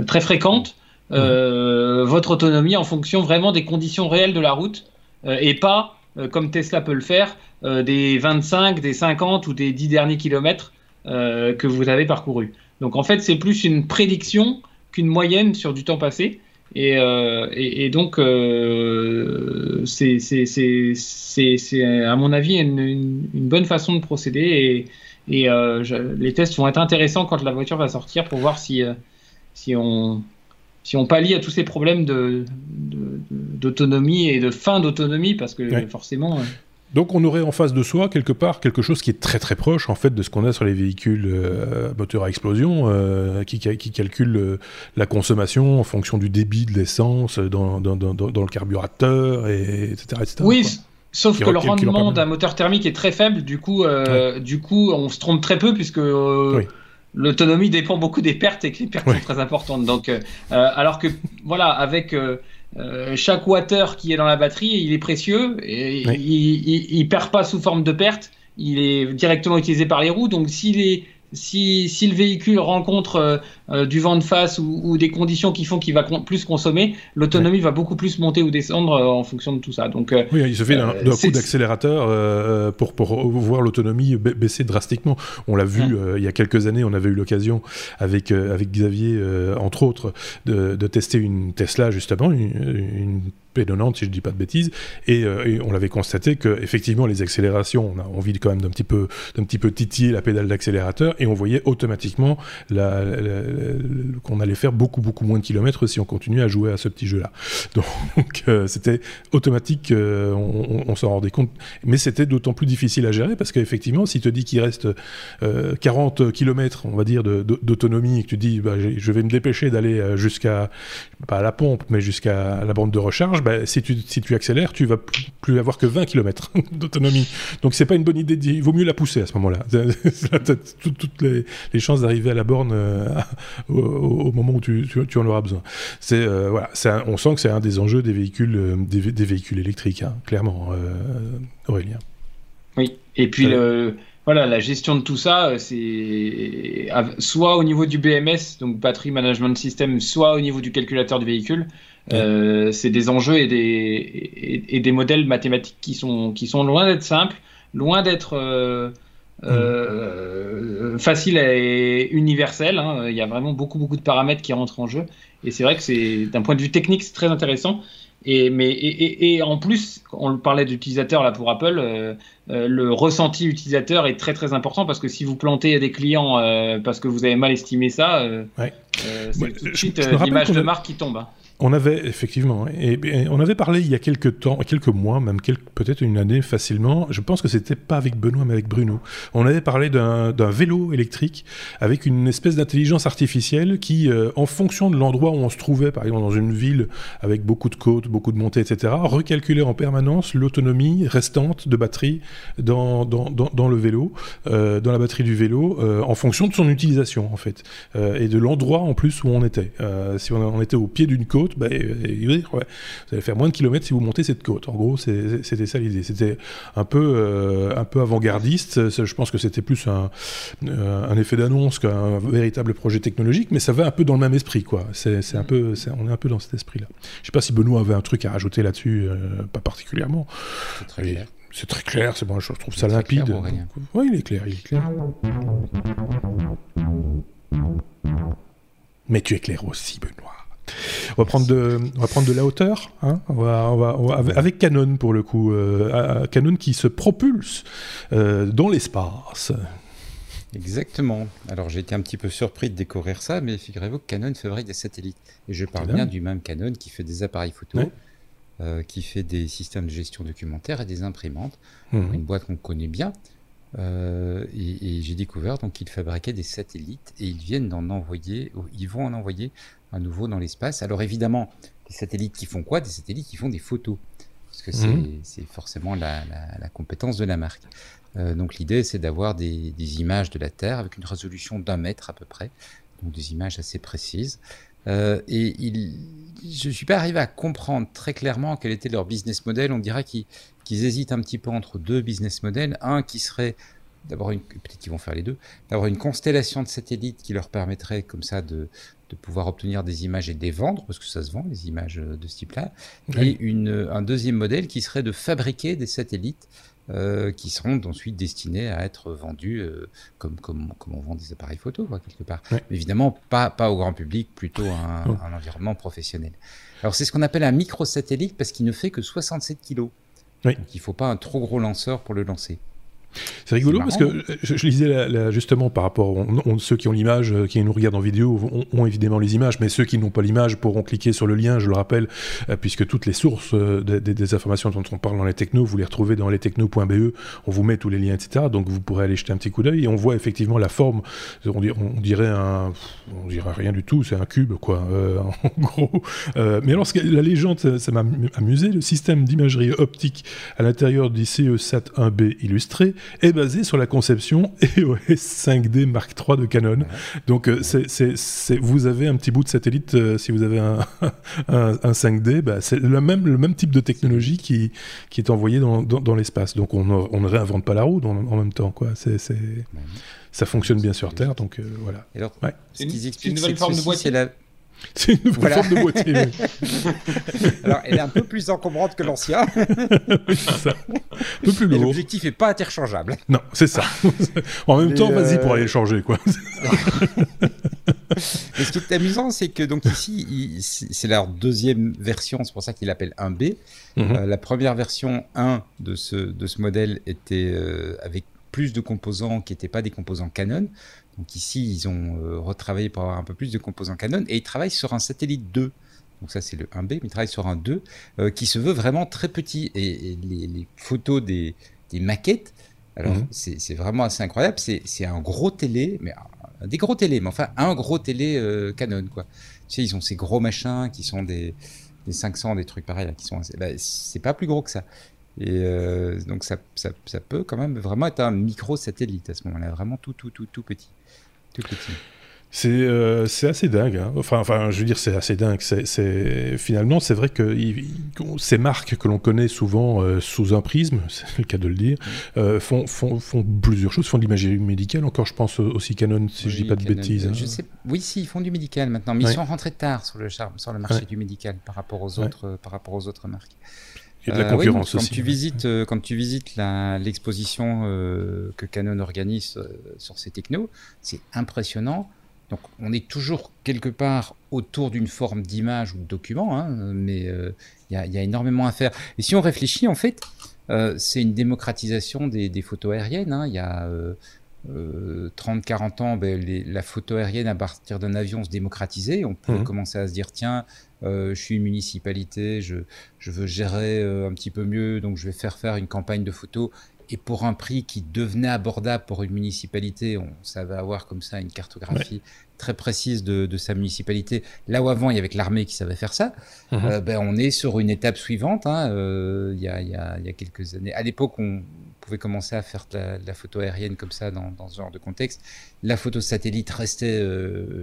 B: très fréquente euh, votre autonomie en fonction vraiment des conditions réelles de la route et pas comme Tesla peut le faire, des 25, des 50 ou des 10 derniers kilomètres que vous avez parcouru. Donc en fait, c'est plus une prédiction qu'une moyenne sur du temps passé. Et, et, donc, c'est à mon avis une, une, bonne façon de procéder. Et, et les tests vont être intéressants quand la voiture va sortir pour voir si, si on si on pallie à tous ces problèmes d'autonomie de, et de fin d'autonomie, parce que forcément. Euh,
A: donc on aurait en face de soi quelque part quelque chose qui est très très proche en fait de ce qu'on a sur les véhicules euh, moteurs à explosion, euh, qui, qui, calcule la consommation en fonction du débit de l'essence dans, dans, dans, dans, le carburateur, et, etc.,
B: Oui, sauf que le rendement d'un moteur thermique est très faible, du coup, du coup on se trompe très peu puisque l'autonomie dépend beaucoup des pertes et que les pertes sont très importantes. Donc, euh, euh, alors que voilà, avec euh, chaque water qui est dans la batterie, il est précieux et il, il, perd pas sous forme de perte. Il est directement utilisé par les roues. Donc, s'il est si, si, le véhicule rencontre euh, euh, du vent de face ou, des conditions qui font qu'il va plus consommer, l'autonomie va beaucoup plus monter ou descendre euh, en fonction de tout ça. Donc,
A: oui, il suffit d'un coup d'accélérateur pour, pour, voir l'autonomie baisser drastiquement. On l'a vu il y a quelques années, on avait eu l'occasion avec, avec Xavier, entre autres, de, de, tester une Tesla, justement, une, une pédonnante, si je ne dis pas de bêtises, euh, et, on l'avait constaté que effectivement les accélérations, on a envie quand même d'un petit peu, d'un petit peu titiller la pédale d'accélérateur, et on voyait automatiquement la, qu'on allait faire beaucoup beaucoup moins de kilomètres si on continuait à jouer à ce petit jeu-là. Donc euh, c'était automatique, euh, on, s'en rendait compte, mais c'était d'autant plus difficile à gérer parce qu'effectivement, si te dis qu'il reste 40 kilomètres, on va dire, d'autonomie, et que tu dis, bah, je vais me dépêcher d'aller jusqu'à, pas la pompe, mais jusqu'à la bande de recharge, bah, si, tu, si tu accélères, tu vas plus, avoir que 20 km d'autonomie. Donc c'est pas une bonne idée. Il vaut mieux la pousser à ce moment-là. toutes les, chances d'arriver à la borne euh, au, moment où tu, tu, en auras besoin. C'est euh, voilà, on sent que c'est un des enjeux des véhicules, euh, des, véhicules électriques, hein, clairement, Aurélien.
B: Oui. Et puis le voilà, la gestion de tout ça, c'est soit au niveau du BMS, donc Battery Management System, soit au niveau du calculateur du véhicule. Euh, c'est des enjeux et des, et, des modèles mathématiques qui sont, qui sont loin d'être simples, loin d'être euh, euh, faciles et universels. Hein. Il y a vraiment beaucoup, beaucoup de paramètres qui rentrent en jeu. Et c'est vrai que c'est d'un point de vue technique, c'est très intéressant. Et, mais, et, et, en plus, on parlait d'utilisateur là pour Apple, le ressenti utilisateur est très très important parce que si vous plantez des clients parce que vous avez mal estimé ça, c'est tout de suite l'image de marque qui tombe. Hein.
A: On avait effectivement, et, on avait parlé il y a quelques temps, quelques mois, même peut-être une année facilement. Je pense que c'était pas avec Benoît, mais avec Bruno. On avait parlé d'un vélo électrique avec une espèce d'intelligence artificielle qui, euh, en fonction de l'endroit où on se trouvait, par exemple dans une ville avec beaucoup de côtes, beaucoup de montées, etc., recalculait en permanence l'autonomie restante de batterie dans, le vélo, euh, dans la batterie du vélo, euh, en fonction de son utilisation en fait, et de l'endroit en plus où on était. si on était au pied d'une côte bah, vous allez faire moins de kilomètres si vous montez cette côte. En gros, c'était ça l'idée. C'était un peu, euh, un peu avant-gardiste. Je pense que c'était plus un, euh, un effet d'annonce qu'un véritable projet technologique, mais ça va un peu dans le même esprit, quoi. C'est un peu, on est un peu dans cet esprit-là. Je sais pas si Benoît avait un truc à rajouter là-dessus, euh, pas particulièrement.
C: C'est très clair.
A: C'est très clair, c'est bon, je trouve ça limpide. oui, il est clair, il est clair. Mais tu es clair aussi, Benoît. On va prendre de, on va prendre de la hauteur, hein on va, avec Canon pour le coup, euh, Canon qui se propulse euh, dans l'espace.
C: Exactement. Alors j'ai été un petit peu surpris de découvrir ça, mais figurez-vous que Canon fabrique des satellites. Et je parle bien du même Canon qui fait des appareils photo, euh, qui fait des systèmes de gestion documentaire et des imprimantes. Mhm. Une boîte qu'on connaît bien. et, et j'ai découvert donc qu'ils fabriquaient des satellites et ils viennent d'en envoyer, ils vont en envoyer à nouveau dans l'espace. Alors évidemment, des satellites qui font quoi? Des satellites qui font des photos, parce que c'est mhm. forcément la, compétence de la marque. Euh, donc l'idée, c'est d'avoir des, images de la Terre avec une résolution d'un mètre à peu près, donc des images assez précises. Euh, et il, je ne suis pas arrivé à comprendre très clairement quel était leur business model. On dirait qu'ils hésitent un petit peu entre deux business models. Un qui serait d'avoir une, peut-être qu'ils vont faire les deux, d'avoir une constellation de satellites qui leur permettrait comme ça de, de pouvoir obtenir des images et de les vendre, parce que ça se vend, les images de ce type-là, et une, un deuxième modèle qui serait de fabriquer des satellites euh, qui seront ensuite destinés à être vendus euh, comme, comme, comme, on vend des appareils photo, quelque part. évidemment, pas, pas au grand public, plutôt un, un environnement professionnel. Alors, c'est ce qu'on appelle un microsatellite parce qu'il ne fait que 67 kg. Donc, il ne faut pas un trop gros lanceur pour le lancer.
A: C'est rigolo parce que je, lisais justement par rapport, on, ceux qui ont l'image, euh, qui nous regardent en vidéo, ont, évidemment les images, mais ceux qui n'ont pas l'image pourront cliquer sur le lien, je le rappelle, euh, puisque toutes les sources euh, des, informations dont on parle dans les technos, vous les retrouvez dans lestechno.be, on vous met tous les liens, etc. Donc vous pourrez aller jeter un petit coup d'œil et on voit effectivement la forme, on, dirait, un, on dirait rien du tout, c'est un cube, quoi, en gros. mais alors, la légende, ça m'a amusé, le système d'imagerie optique à l'intérieur du CE-SAT 1B illustré est basé sur la conception EOS 5D Mark III de Canon. Donc euh, c'est, vous avez un petit bout de satellite, euh, si vous avez un, un, 5D, bah, c'est le même, le même type de technologie qui, qui est envoyé dans, dans, l'espace. Donc on, ne réinvente pas la roue en même temps. Quoi. C'est, ça fonctionne bien sur Terre, donc euh, voilà.
C: alors, ce qu'ils expliquent, une nouvelle forme de boîtier. La...
A: C'est une nouvelle forme de boîtier.
C: Alors, elle est un peu plus encombrante que l'ancien.
A: c'est ça. Un peu plus lourd.
C: L'objectif n'est pas interchangeable.
A: Non, c'est ça. en même temps, vas-y pour euh, aller le changer, quoi.
C: Mais ce qui est amusant, c'est que donc ici, c'est leur deuxième version, c'est pour ça qu'il l'appelle 1B. Mhm. Euh, la première version 1 de ce, de ce modèle était euh, avec plus de composants qui n'étaient pas des composants Canon. Donc ici, ils ont euh, retravaillé pour avoir un peu plus de composants Canon et ils travaillent sur un satellite 2. Donc ça, c'est le 1B, mais ils travaillent sur un 2 euh, qui se veut vraiment très petit. Et, les, photos des, maquettes, alors mhm. c'est vraiment assez incroyable. C'est un gros télé, mais des gros télé, mais enfin un gros télé euh, Canon, quoi. Tu sais, ils ont ces gros machins qui sont des, 500, des trucs pareils, qui sont bah, c'est pas plus gros que ça. Et donc ça, ça, ça, peut quand même vraiment être un micro satellite à ce moment-là, vraiment tout, tout, tout, tout petit.
A: Euh, c'est assez dingue. Hein. Enfin, enfin, je veux dire, c'est assez dingue. C'est finalement, c'est vrai que ces marques que l'on connaît souvent euh, sous un prisme, c'est le cas de le dire, euh, font, font, font, plusieurs choses. Font de l'imagerie médicale. Encore, je pense aussi Canon, si je dis pas de bêtises. Hein.
C: Je sais, oui, si, ils font du médical maintenant, mais ils sont rentrés tard sur le, sur le marché du médical par rapport aux autres, par rapport aux autres marques.
A: A de la euh, concurrence
C: aussi. Quand tu visites, euh, quand tu visites l'exposition euh, que Canon organise sur ces technos, c'est impressionnant. Donc, on est toujours quelque part autour d'une forme d'image ou de document, hein, mais il y, a énormément à faire. Et si on réfléchit, en fait, c'est une démocratisation des, photos aériennes. Hein. Il y a 30-40 ans, ben, la photo aérienne à partir d'un avion se démocratisait. On pouvait mmh. commencer à se dire, tiens, euh, je suis une municipalité, je, je veux gérer euh, un petit peu mieux, donc je vais faire faire une campagne de photos. Et pour un prix qui devenait abordable pour une municipalité, on savait avoir comme ça une cartographie très précise de, de, sa municipalité. Là où avant, il y avait que l'armée qui savait faire ça, mmh. euh, ben, on est sur une étape suivante. Hein, il, y a, il, y a, il, y a, quelques années. À l'époque, on pouvait commencer à faire de la, de la photo aérienne comme ça dans, dans, ce genre de contexte. La photo satellite restait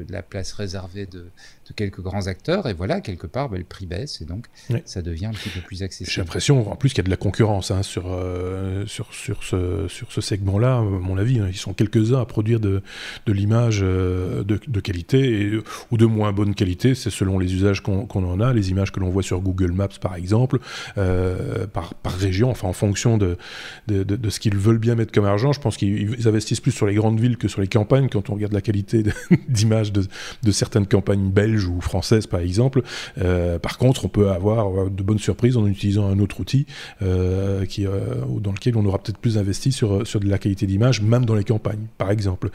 C: la place réservée de, de quelques grands acteurs. Et voilà, quelque part, ben, le prix baisse et donc ça devient un petit peu plus accessible.
A: J'ai l'impression, en plus, qu'il y a de la concurrence hein, sur, euh, sur, sur ce, sur ce segment-là, à mon avis. Hein. ils sont quelques-uns à produire de, de l'image euh, de, de, qualité ou de moins bonne qualité. C'est selon les usages qu'on en a. Les images que l'on voit sur Google Maps, par exemple, euh, par, par région, enfin en fonction de, de, de ce qu'ils veulent bien mettre comme argent. Je pense qu'ils investissent plus sur les grandes villes que sur les campagnes quand on regarde la qualité d'image de, de certaines campagnes belges ou française par exemple. Euh, par contre, on peut avoir euh, de bonnes surprises en utilisant un autre outil euh, qui, dans lequel on aura peut-être plus investi sur, sur de la qualité d'image, même dans les campagnes, par exemple.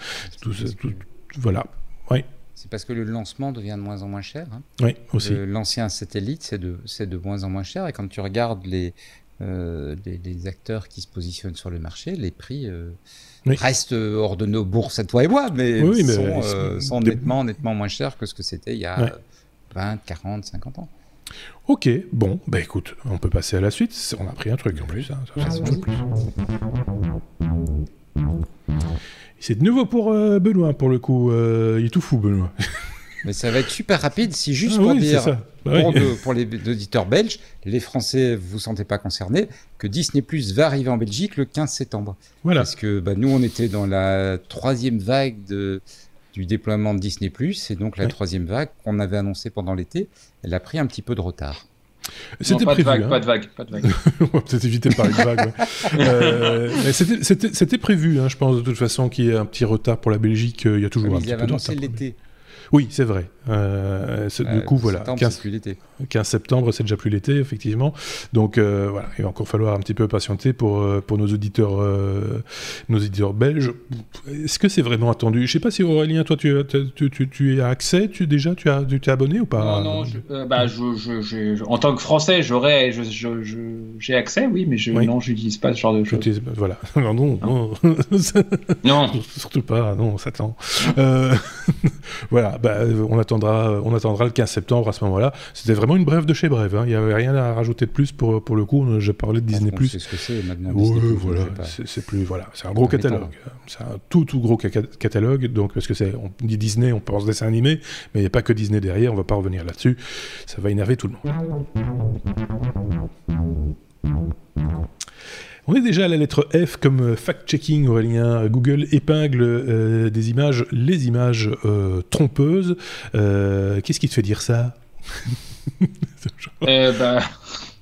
A: voilà. Oui.
C: C'est parce que le lancement devient de moins en moins cher. Hein.
A: Oui, aussi.
C: L'ancien satellite, c'est de, de moins en moins cher. Et quand tu regardes les, les, acteurs qui se positionnent sur le marché, les prix reste euh, hors de nos bourses à toi et moi, mais, euh, sont, nettement, nettement moins chers que ce que c'était il y a 20, 40, 50 ans.
A: Ok, bon, bah écoute, on peut passer à la suite. On a pris un truc en plus. Hein, C'est de nouveau pour euh, Benoît, pour le coup. il est tout fou, Benoît.
C: Mais ça va être super rapide si juste ah pour dire bah pour, les auditeurs belges, les Français, vous vous sentez pas concernés, que Disney Plus va arriver en Belgique le 15 septembre. Voilà. Parce que bah, nous, on était dans la troisième vague de, du déploiement de Disney Plus, et donc la troisième vague qu'on avait annoncée pendant l'été, elle a pris un petit peu de retard.
B: C'était prévu. Hein. Pas de vague, pas de vague.
A: on va peut-être éviter par une vague. euh, C'était prévu, hein, je pense, de toute façon, qu'il y ait un petit retard pour la Belgique. Euh, il y a toujours un petit peu de retard.
C: l'été.
A: Oui, c'est vrai. Euh, du coup, voilà. 15, plus l'été. 15 septembre, c'est déjà plus l'été, effectivement. Donc euh, voilà, il va encore falloir un petit peu patienter pour, euh, pour nos auditeurs nos auditeurs belges. Est-ce que c'est vraiment attendu? Je ne sais pas si Aurélien, toi, tu, tu, tu, tu as accès tu, déjà Tu as, tu t'es abonné ou pas?
B: Non, non. Je, bah, je, en tant que Français, j'aurais, j'ai accès, oui, mais je, oui. non, j'utilise pas ce genre de choses.
A: Voilà. non, non, non. non. Surtout pas, non, on s'attend. voilà, bah, on attendra, on attendra le 15 septembre à ce moment-là. C'était vraiment une brève de chez brève. Hein. Il n'y avait rien à rajouter de plus pour, pour le coup. Je parlais de Disney+.
C: C'est ce que c'est maintenant.
A: voilà, c'est plus voilà, c'est un gros catalogue. C'est un tout tout gros catalogue. Donc parce que c'est, on dit Disney, on pense dessin animé, mais il n'y a pas que Disney derrière. On va pas revenir là-dessus. Ça va énerver tout le monde. On est déjà à la lettre F comme fact-checking, Aurélien. Google épingle euh, des images, les images euh, trompeuses. Euh, qu'est-ce qui te fait dire ça?
B: Eh ben,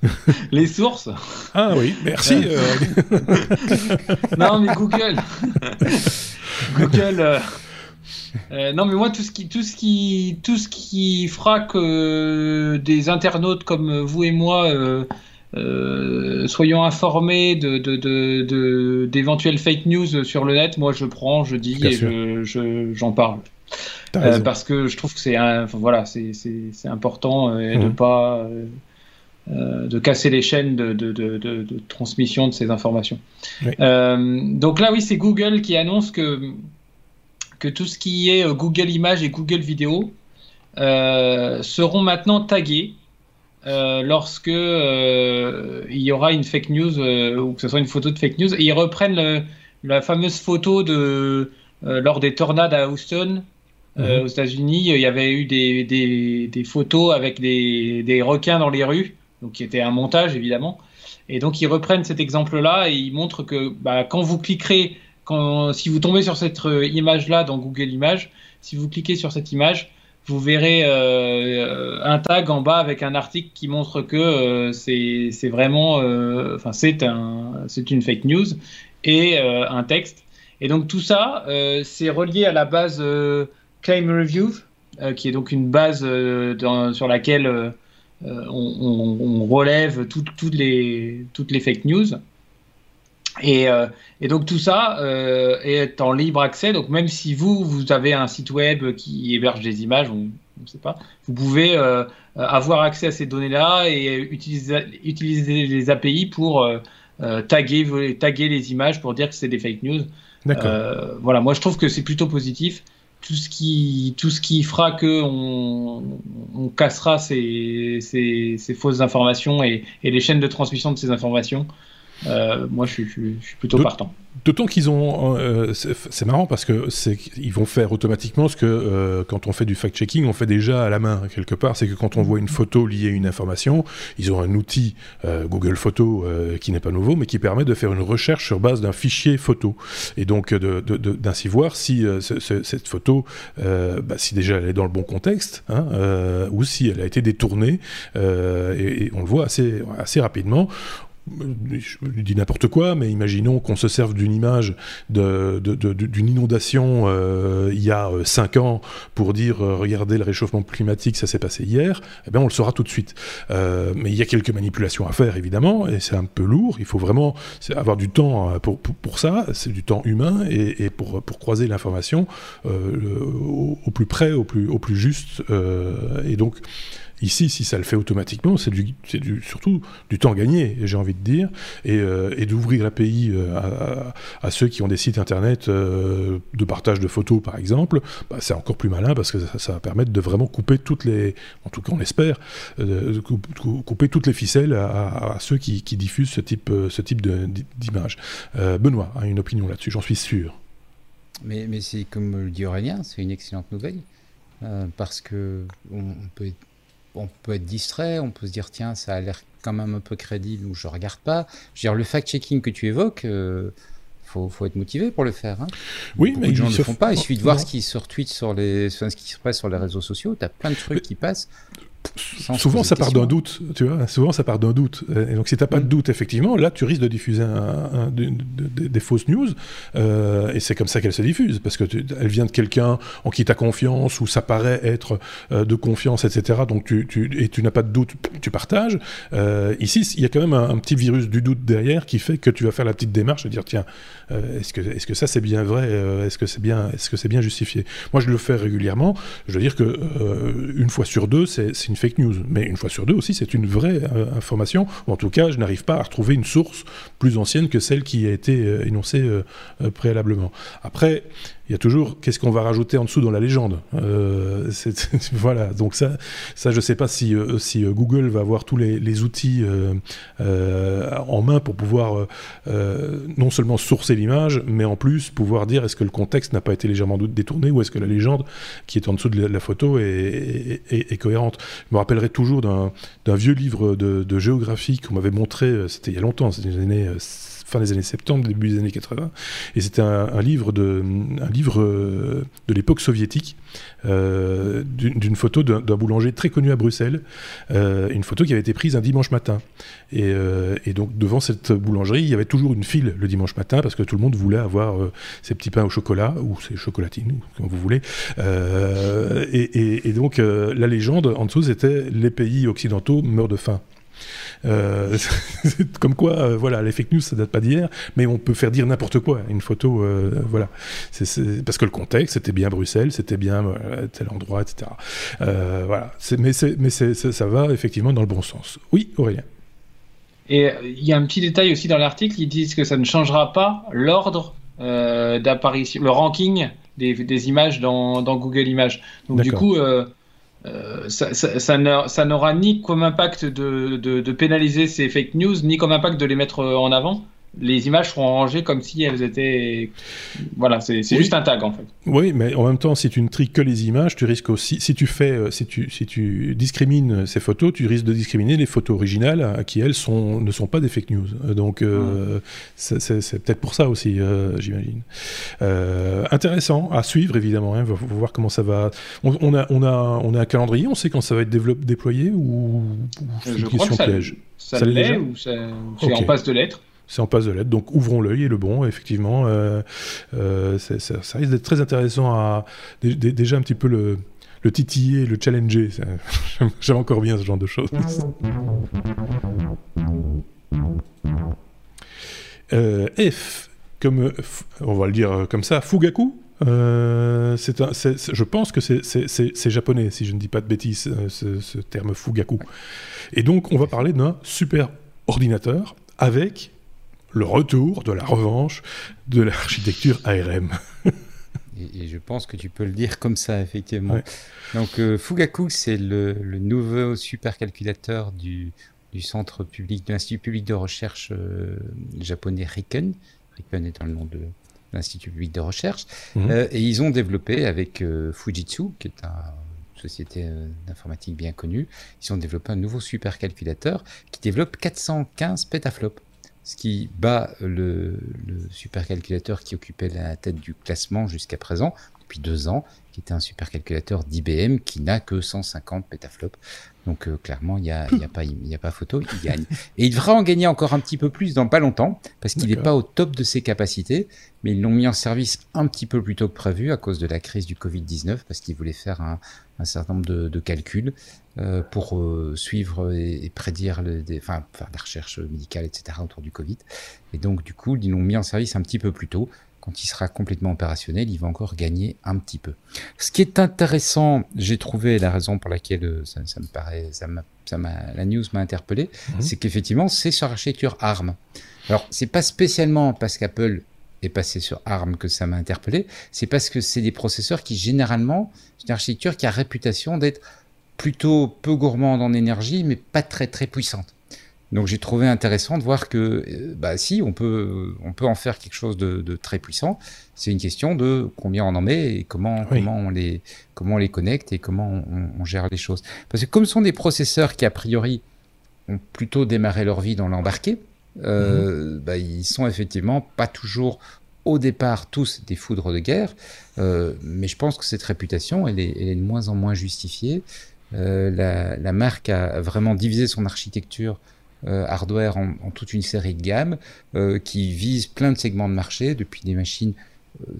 B: les sources.
A: Ah oui, merci.
B: non, mais Google. Google. non, mais moi, tout ce qui, tout ce qui, tout ce qui fera que des internautes comme vous et moi euh, soyons informés de, d'éventuelles fake news sur le net. Moi, je prends, je dis et je, j'en parle. Euh, parce que je trouve que c'est voilà, c'est, c'est, important et de mhm. pas euh, de casser les chaînes de, de, transmission de ces informations. donc là, oui, c'est Google qui annonce que que tout ce qui est Google Images et Google Vidéo seront maintenant tagués euh, lorsque euh, il y aura une fake news euh, ou que ce soit une photo de fake news et ils reprennent la fameuse photo de lors des tornades à Houston mhm. aux États-Unis il y avait eu des, des, des photos avec des, des, requins dans les rues donc qui était un montage évidemment et donc ils reprennent cet exemple là et ils montrent que bah, quand vous cliquerez quand, si vous tombez sur cette image là dans Google Images si vous cliquez sur cette image vous verrez euh, un tag en bas avec un article qui montre que euh, c'est vraiment, euh, enfin c'est un, c'est une fake news et un texte. Et donc tout ça, c'est relié à la base Claim Review, qui est donc une base sur laquelle on, relève toutes les, toutes les fake news. Et, euh, et, donc tout ça euh, est en libre accès. Donc même si vous, vous avez un site web qui héberge des images, on ne sait pas, vous pouvez euh, avoir accès à ces données-là et utiliser, utiliser les API pour taguer, taguer les images pour dire que c'est des fake news. voilà, moi je trouve que c'est plutôt positif. Tout ce qui, tout ce qui fera que on, on cassera ces, ces, ces, fausses informations et, et, les chaînes de transmission de ces informations, euh, moi, je suis, plutôt partant.
A: D'autant qu'ils ont, euh, c'est marrant parce que c'est ils vont faire automatiquement ce que euh, quand on fait du fact-checking, on fait déjà à la main quelque part. C'est que quand on voit une photo liée à une information, ils ont un outil Google Photo qui n'est pas nouveau, mais qui permet de faire une recherche sur base d'un fichier photo et donc d'ainsi voir si cette photo, bah, si déjà elle est dans le bon contexte, hein, ou si elle a été détournée. Et, et, on le voit assez assez rapidement je dis n'importe quoi, mais imaginons qu'on se serve d'une image d'une inondation euh, il y a 5 euh, ans pour dire euh, regardez le réchauffement climatique, ça s'est passé hier, eh bien on le saura tout de suite. mais il y a quelques manipulations à faire évidemment, et c'est un peu lourd, il faut vraiment avoir du temps pour, ça, c'est du temps humain, et, pour, croiser l'information au, au, plus près, au plus, au plus juste. et donc Ici, si ça le fait automatiquement, c'est surtout du temps gagné, j'ai envie de dire, et, euh, d'ouvrir l'API euh, à, à, ceux qui ont des sites internet euh, de partage de photos, par exemple, bah, c'est encore plus malin parce que ça, va permettre de vraiment couper toutes les, en tout cas on espère, couper toutes les ficelles à, ceux qui, diffusent ce type, ce d'image. Benoît a une opinion là-dessus, j'en suis sûr.
C: Mais, c'est comme le dit Aurélien, c'est une excellente nouvelle. parce que peut on peut être distrait, on peut se dire tiens, ça a l'air quand même un peu crédible ou je regarde pas. Je veux dire, le fact-checking que tu évoques, euh, faut, faut être motivé pour le faire. Hein.
A: Oui, mais
C: les gens ne le font pas. Il suffit de voir ce qui se retweet sur les, ce qui se passe sur les réseaux sociaux. Tu as plein de trucs qui passent
A: souvent ça part d'un doute, tu vois. Souvent ça part d'un doute. Et donc si t'as pas de mm. doute, effectivement, là tu risques de diffuser des fausses news. Euh, et c'est comme ça qu'elle se diffuse, parce que elle vient de quelqu'un en qui t'as confiance ou ça paraît être euh, de confiance, etc. Donc tu, et tu n'as pas de doute, tu partages. Euh, ici, il y a quand même un, petit virus du doute derrière qui fait que tu vas faire la petite démarche de dire tiens, est-ce que est-ce que ça c'est bien vrai Est-ce que c'est bien est-ce que c'est bien justifié? Moi je le fais régulièrement. Je veux dire que une fois sur deux, c'est fake news. Mais une fois sur deux aussi, c'est une vraie euh, information. en tout cas, je n'arrive pas à retrouver une source plus ancienne que celle qui a été euh, énoncée euh, préalablement. Après, il y a toujours qu'est-ce qu'on va rajouter en dessous dans la légende? Euh, voilà, donc ça, ça je ne sais pas si, euh, euh, Google va avoir tous les, outils en main pour pouvoir non seulement sourcer l'image, mais en plus pouvoir dire est-ce que le contexte n'a pas été légèrement détourné ou est-ce que la légende qui est en dessous de la, photo est, cohérente? Je me rappellerai toujours d'un vieux livre de, de géographie qu'on m'avait montré, c'était il y a longtemps, c'était les années fin des années 70, début des années 80. Et c'était un, livre de, un livre euh, de l'époque soviétique, euh, d'une photo d'un boulanger très connu à Bruxelles, euh, une photo qui avait été prise un dimanche matin. Et, donc devant cette boulangerie, il y avait toujours une file le dimanche matin parce que tout le monde voulait avoir ses petits pains au chocolat ou ses chocolatines, comme vous voulez. Et, et, donc la légende en dessous, c'était les pays occidentaux meurent de faim. Euh, comme quoi, euh, voilà, les fake news, ça date pas d'hier, mais on peut faire dire n'importe quoi. Une photo, euh, voilà. parce que le contexte, c'était bien Bruxelles, c'était bien tel endroit, etc. voilà. Mais, mais ça va effectivement dans le bon sens. Oui, Aurélien.
B: Et il y a un petit détail aussi dans l'article, ils disent que ça ne changera pas l'ordre d'apparition, le ranking des, images dans, Google Images. Donc du coup, euh, ça, ça, n'aura ni comme impact de, de, pénaliser ces fake news, ni comme impact de les mettre en avant les images seront rangées comme si elles étaient. Voilà, c'est juste un tag en fait.
A: Oui, mais en même temps, si tu ne tries que les images, tu risques aussi. Si tu fais, euh, si tu, si tu discrimines ces photos, tu risques de discriminer les photos originales euh, qui elles sont, ne sont pas des fake news. Euh, donc c'est peut-être pour ça aussi, j'imagine. intéressant à suivre évidemment. Hein, on va voir comment ça va. On, a, on a, on a un calendrier. On sait quand ça va être déployé ou,
B: c'est une question piège. Ça, l'est ou c'est en passe de l'être
A: c'est en passe de lettre. Donc ouvrons l'œil et le bon, effectivement. Euh, euh, ça, risque d'être très intéressant à déjà un petit peu le, le titiller, le challenger. J'aime encore bien ce genre de choses. Euh, F, comme on va le dire comme ça, Fugaku. un, je pense que c'est japonais, si je ne dis pas de bêtises, ce terme Fugaku. Et donc, on va parler d'un super ordinateur avec le retour de la revanche de l'architecture ARM.
C: et, je pense que tu peux le dire comme ça, effectivement. Donc, euh, Fugaku, c'est le, nouveau supercalculateur du, du centre public, de l'Institut public de recherche euh, japonais Riken. Riken étant le nom de l'Institut public de recherche. Mhm. Euh, et ils ont développé avec Fujitsu, qui est une société d'informatique bien connue, ils ont développé un nouveau supercalculateur qui développe 415 pétaflops ce qui bat le, supercalculateur qui occupait la tête du classement jusqu'à présent, depuis deux ans, qui était un supercalculateur d'IBM qui n'a que 150 pétaflops. Donc euh, clairement, il n'y a, y a, pas, y a pas photo, il gagne. Et il devra en gagner encore un petit peu plus dans pas longtemps, parce qu'il n'est pas au top de ses capacités, mais ils l'ont mis en service un petit peu plus tôt que prévu à cause de la crise du Covid-19, parce qu'ils voulaient faire un, un certain nombre de, de calculs euh, pour euh, suivre et, prédire, le, des, enfin faire des recherches médicales, etc. autour du Covid. Et donc du coup, ils l'ont mis en service un petit peu plus tôt. Quand il sera complètement opérationnel, il va encore gagner un petit peu. Ce qui est intéressant, j'ai trouvé la raison pour laquelle euh, ça, ça me paraît, ça ça la news m'a interpellé, mhm. c'est qu'effectivement, c'est sur architecture ARM. Alors, c'est pas spécialement parce qu'Apple est passé sur ARM que ça m'a interpellé, c'est parce que c'est des processeurs qui généralement, c'est une architecture qui a réputation d'être plutôt peu gourmande en énergie, mais pas très très puissante. Donc j'ai trouvé intéressant de voir que, euh, bah si, on peut, on peut en faire quelque chose de, de très puissant. C'est une question de combien on en met et comment, comment, on, les, comment on les connecte et comment on, on, gère les choses. Parce que comme ce sont des processeurs qui, a priori, ont plutôt démarré leur vie dans l'embarqué, euh, mmh. bah, ils sont effectivement pas toujours au départ tous des foudres de guerre, euh, mais je pense que cette réputation, elle est, elle est de moins en moins justifiée. Euh, la, la, marque a vraiment divisé son architecture euh, hardware en, en, toute une série de gammes euh, qui visent plein de segments de marché, depuis des machines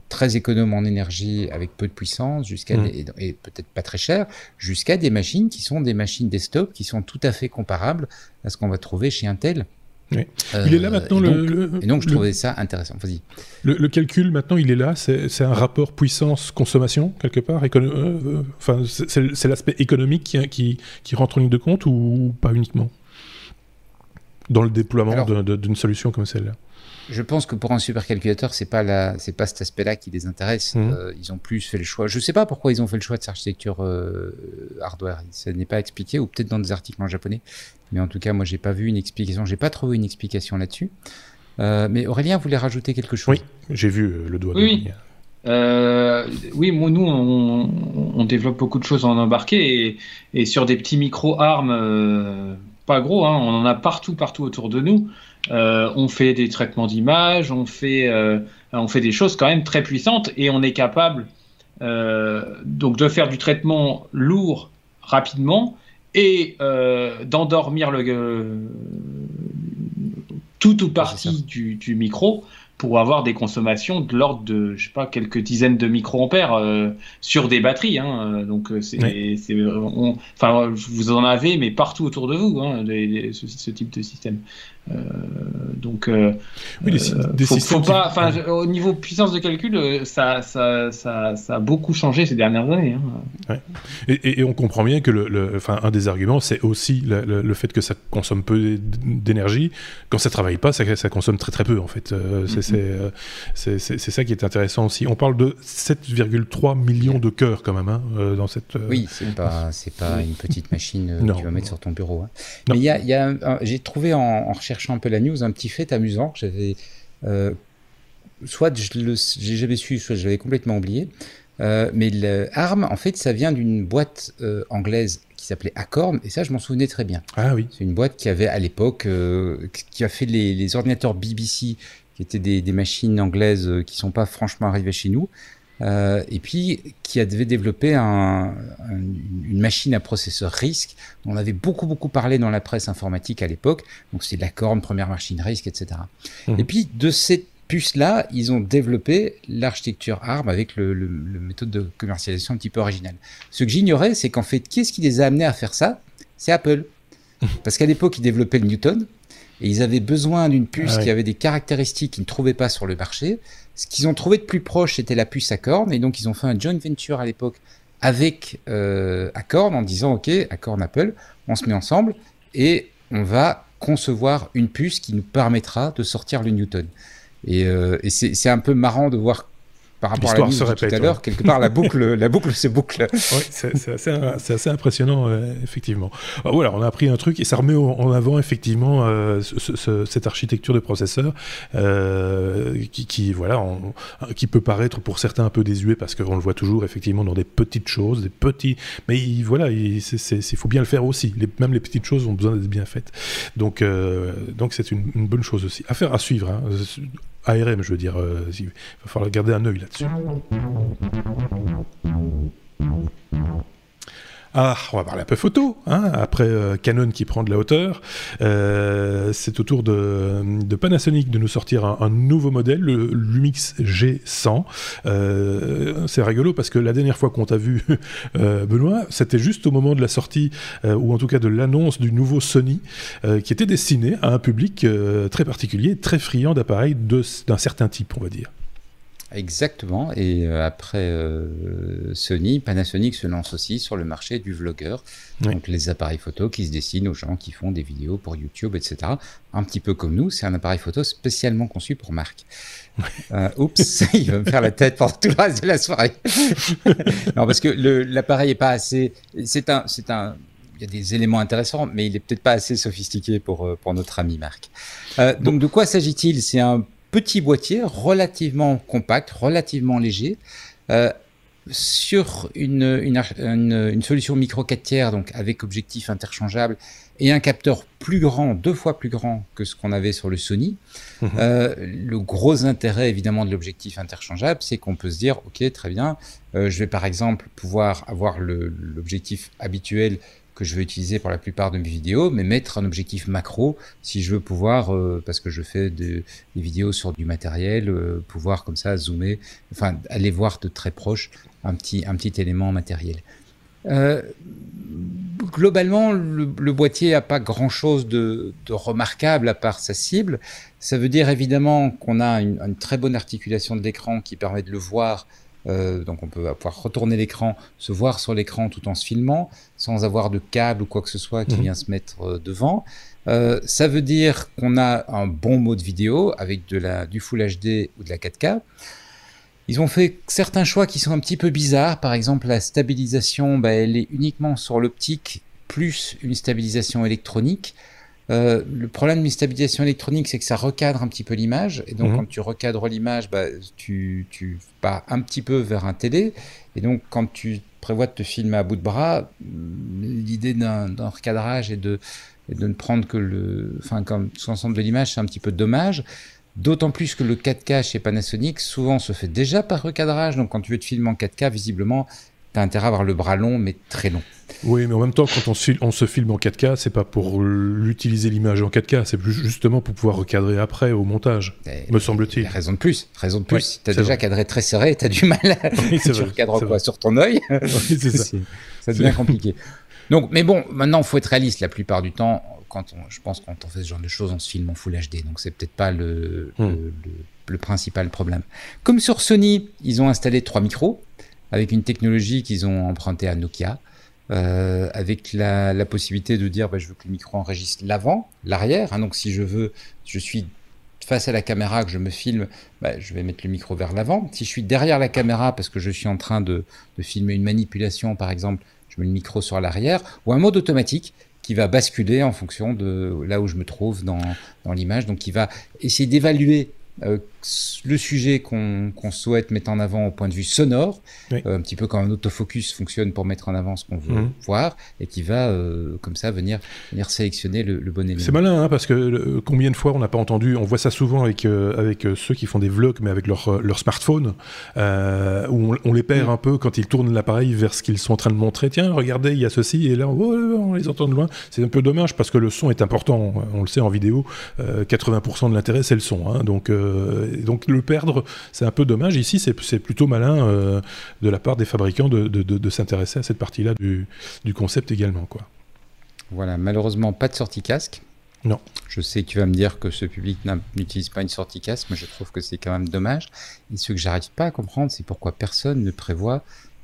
C: très économes en énergie avec peu de puissance jusqu'à mmh. et, et peut-être pas très chères, jusqu'à des machines qui sont des machines desktop qui sont tout à fait comparables à ce qu'on va trouver chez Intel.
A: Oui. Euh, il est là maintenant.
C: Et donc,
A: le,
C: et donc je le, trouvais ça intéressant. Vas-y.
A: Le, le, calcul maintenant, il est là. C'est un rapport puissance-consommation quelque part. Écono euh, enfin, c'est l'aspect économique qui, qui, qui, rentre en ligne de compte ou pas uniquement? Dans le déploiement d'une solution comme celle-là.
C: Je pense que pour un supercalculateur, c'est pas la, c'est pas cet aspect-là qui les intéresse. Mmh. Euh, ils ont plus fait le choix. Je sais pas pourquoi ils ont fait le choix de cette architecture euh, hardware. Ça n'est pas expliqué, ou peut-être dans des articles en japonais. Mais en tout cas, moi, j'ai pas vu une explication. J'ai pas trouvé une explication là-dessus. Euh, mais Aurélien voulait rajouter quelque chose.
A: Oui, j'ai vu le doigt.
B: Oui. De euh, oui, moi, nous, on, on, développe beaucoup de choses en embarqué et, et sur des petits micro-armes, euh, pas gros, hein, on en a partout, partout autour de nous. Euh, on fait des traitements d'image, on fait, euh, on fait des choses quand même très puissantes et on est capable euh, donc de faire du traitement lourd rapidement et d'endormir le tout ou partie du, du, micro pour avoir des consommations de l'ordre de, je sais pas, quelques dizaines de microampères sur des batteries. Hein, donc c'est, oui. enfin, vous en avez, mais partout autour de vous, hein, ce, type de système. Euh, donc, euh,
A: oui, des, des
B: faut, faut pas, enfin, au niveau puissance de calcul, ça, ça, ça, ça, a beaucoup changé ces dernières années. Hein.
A: Ouais. Et, et, on comprend bien que le, un des arguments, c'est aussi le, le, le, fait que ça consomme peu d'énergie. Quand ça travaille pas, ça, ça consomme très très peu en fait. Euh, c'est mm -hmm. c'est ça qui est intéressant aussi. On parle de 7,3 millions de cœurs quand même hein, dans cette.
C: Oui, c'est pas, c'est pas une petite machine que tu vas mettre sur ton bureau. Hein. Mais il y a, j'ai trouvé en, en cherchant un peu la news, un petit fait amusant. J'avais euh, soit je l'ai jamais su, soit je l'avais complètement oublié. Euh, mais le ARM, en fait, ça vient d'une boîte euh, anglaise qui s'appelait Acorn, et ça, je m'en souvenais très bien.
A: Ah oui.
C: C'est une boîte qui avait à l'époque, qui a fait les, les, ordinateurs BBC, qui étaient des, des machines anglaises qui sont pas franchement arrivées chez nous. Euh, et puis qui avait développé un, un, une machine à processeur RISC dont on avait beaucoup beaucoup parlé dans la presse informatique à l'époque. Donc c'est la corne, première machine RISC, etc. Mmh. Et puis de cette puce-là, ils ont développé l'architecture ARM avec le, le, le, méthode de commercialisation un petit peu originale. Ce que j'ignorais, c'est qu'en fait, qui est-ce qui les a amenés à faire ça? C'est Apple. Parce qu'à l'époque, ils développaient le Newton, et ils avaient besoin d'une puce ah oui. qui avait des caractéristiques qu'ils ne trouvaient pas sur le marché. Ce qu'ils ont trouvé de plus proche, c'était la puce Acorn, et donc ils ont fait un joint venture à l'époque avec euh, Acorn en disant ok, Acorn Apple, on se met ensemble et on va concevoir une puce qui nous permettra de sortir le Newton. Et, euh, et c'est un peu marrant de voir par rapport à la se répète, tout à l'heure, ouais. quelque part la boucle, la boucle se boucle.
A: Oui, c'est assez, assez, impressionnant, euh, effectivement. Alors, voilà, on a appris un truc et ça remet en avant effectivement euh, ce, ce, cette architecture de processeur euh, qui, qui, voilà, on, qui peut paraître pour certains un peu désuet parce qu'on le voit toujours effectivement dans des petites choses, des petits, mais il, voilà, il faut bien le faire aussi. Les, même les petites choses ont besoin d'être bien faites. Donc, donc c'est une, une, bonne chose aussi. Affaire à suivre. Hein. ARM, je veux dire. Euh, il va falloir garder un œil là-dessus. Ah, on va parler un peu photo, hein, après euh, Canon qui prend de la hauteur. Euh, c'est au tour de, Panasonic de nous sortir un, nouveau modèle, le Lumix G100. Euh, c'est rigolo parce que la dernière fois qu'on t'a vu, Benoît, c'était juste au moment de la sortie, ou en tout cas de l'annonce du nouveau Sony, qui était destiné à un public très particulier, très friand d'appareils d'un certain type, on va dire.
C: Exactement. Et euh, après euh, Sony, Panasonic se lance aussi sur le marché du vlogueur. Oui. Donc les appareils photo qui se dessinent aux gens qui font des vidéos pour YouTube, etc. Un petit peu comme nous, c'est un appareil photo spécialement conçu pour Marc. Euh, oups, il va me faire la tête pendant tout le reste de la soirée. non, parce que l'appareil est pas assez. C'est un, c'est un y a des éléments intéressants, mais il est peut-être pas assez sophistiqué pour, pour notre ami Marc. donc, de quoi s'agit-il? C'est un petit boîtier relativement compact, relativement léger, sur une, une, une, solution micro 4 tiers, donc avec objectif interchangeable et un capteur plus grand, deux fois plus grand que ce qu'on avait sur le Sony. Mhm. Euh, le gros intérêt évidemment de l'objectif interchangeable, c'est qu'on peut se dire, ok, très bien, euh, je vais par exemple pouvoir avoir l'objectif habituel que je vais utiliser pour la plupart de mes vidéos, mais mettre un objectif macro si je veux pouvoir, euh, parce que je fais des vidéos sur du matériel, euh, pouvoir comme ça zoomer, enfin aller voir de très proche un petit, un petit élément matériel. Euh, globalement, le, boîtier n'a pas grand-chose de, remarquable à part sa cible. Ça veut dire évidemment qu'on a une, une, très bonne articulation de l'écran qui permet de le voir euh, donc on peut pouvoir retourner l'écran, se voir sur l'écran tout en se filmant, sans avoir de câble ou quoi que ce soit qui mhm. vient se mettre euh, devant. Euh, ça veut dire qu'on a un bon mode vidéo avec de la, du Full HD ou de la 4K. Ils ont fait certains choix qui sont un petit peu bizarres. Par exemple, la stabilisation, bah, elle est uniquement sur l'optique plus une stabilisation électronique. Euh, le problème de stabilisation électronique, c'est que ça recadre un petit peu l'image. Et donc, mhm. quand tu recadres l'image, bah, tu, tu pars un petit peu vers un télé. Et donc, quand tu prévois de te filmer à bout de bras, l'idée d'un recadrage et de, de ne prendre que le. Enfin, comme l'ensemble de l'image, c'est un petit peu dommage. D'autant plus que le 4K chez Panasonic souvent se fait déjà par recadrage. Donc, quand tu veux te filmer en 4K, visiblement, tu as intérêt à avoir le bras long, mais très long.
A: Oui, mais en même temps, quand on se, on se filme en 4K, c'est pas pour l'utiliser l'image en 4K, c'est justement pour pouvoir recadrer après au montage, me semble-t-il.
C: Raison de plus, raison de plus. tu as déjà cadré très serré, tu as du mal. À... Oui, tu recadres quoi sur ton œil oui, ça. ça devient compliqué. Donc, mais bon, maintenant, il faut être réaliste. La plupart du temps, quand on, je pense quand on fait ce genre de choses, on se filme en Full HD. Donc, c'est peut-être pas le, hmm. le, le, principal problème. Comme sur Sony, ils ont installé trois micros avec une technologie qu'ils ont empruntée à Nokia. Euh, avec la, possibilité de dire bah, je veux que le micro enregistre l'avant, l'arrière. Hein, donc si je veux, je suis face à la caméra, que je me filme, bah, je vais mettre le micro vers l'avant. Si je suis derrière la caméra parce que je suis en train de, filmer une manipulation, par exemple, je mets le micro sur l'arrière, ou un mode automatique qui va basculer en fonction de là où je me trouve dans, dans l'image, donc qui va essayer d'évaluer euh, le sujet qu'on souhaite mettre en avant au point de vue sonore, euh, un petit peu comme un autofocus fonctionne pour mettre en avant ce qu'on veut mhm. voir, et qui va euh, comme ça venir, venir sélectionner le, bon élément.
A: C'est malin, hein, parce que combien de fois on n'a pas entendu, on voit ça souvent avec, avec ceux qui font des vlogs, mais avec leur, leur smartphone, où on, les perd mm. un peu quand ils tournent l'appareil vers ce qu'ils sont en train de montrer. Tiens, regardez, il y a ceci, et là, on les entend de loin. C'est un peu dommage, parce que le son est important, on le sait en vidéo, 80% de l'intérêt c'est le son. Hein, donc, donc le perdre, c'est un peu dommage. Ici, c'est plutôt malin euh, de la part des fabricants de, s'intéresser à cette partie-là du, concept également. Quoi.
C: Voilà, malheureusement, pas de sortie casque.
A: Non.
C: Je sais que tu vas me dire que ce public n'utilise pas une sortie casque, mais je trouve que c'est quand même dommage. Et ce que j'arrive pas à comprendre, c'est pourquoi personne ne prévoit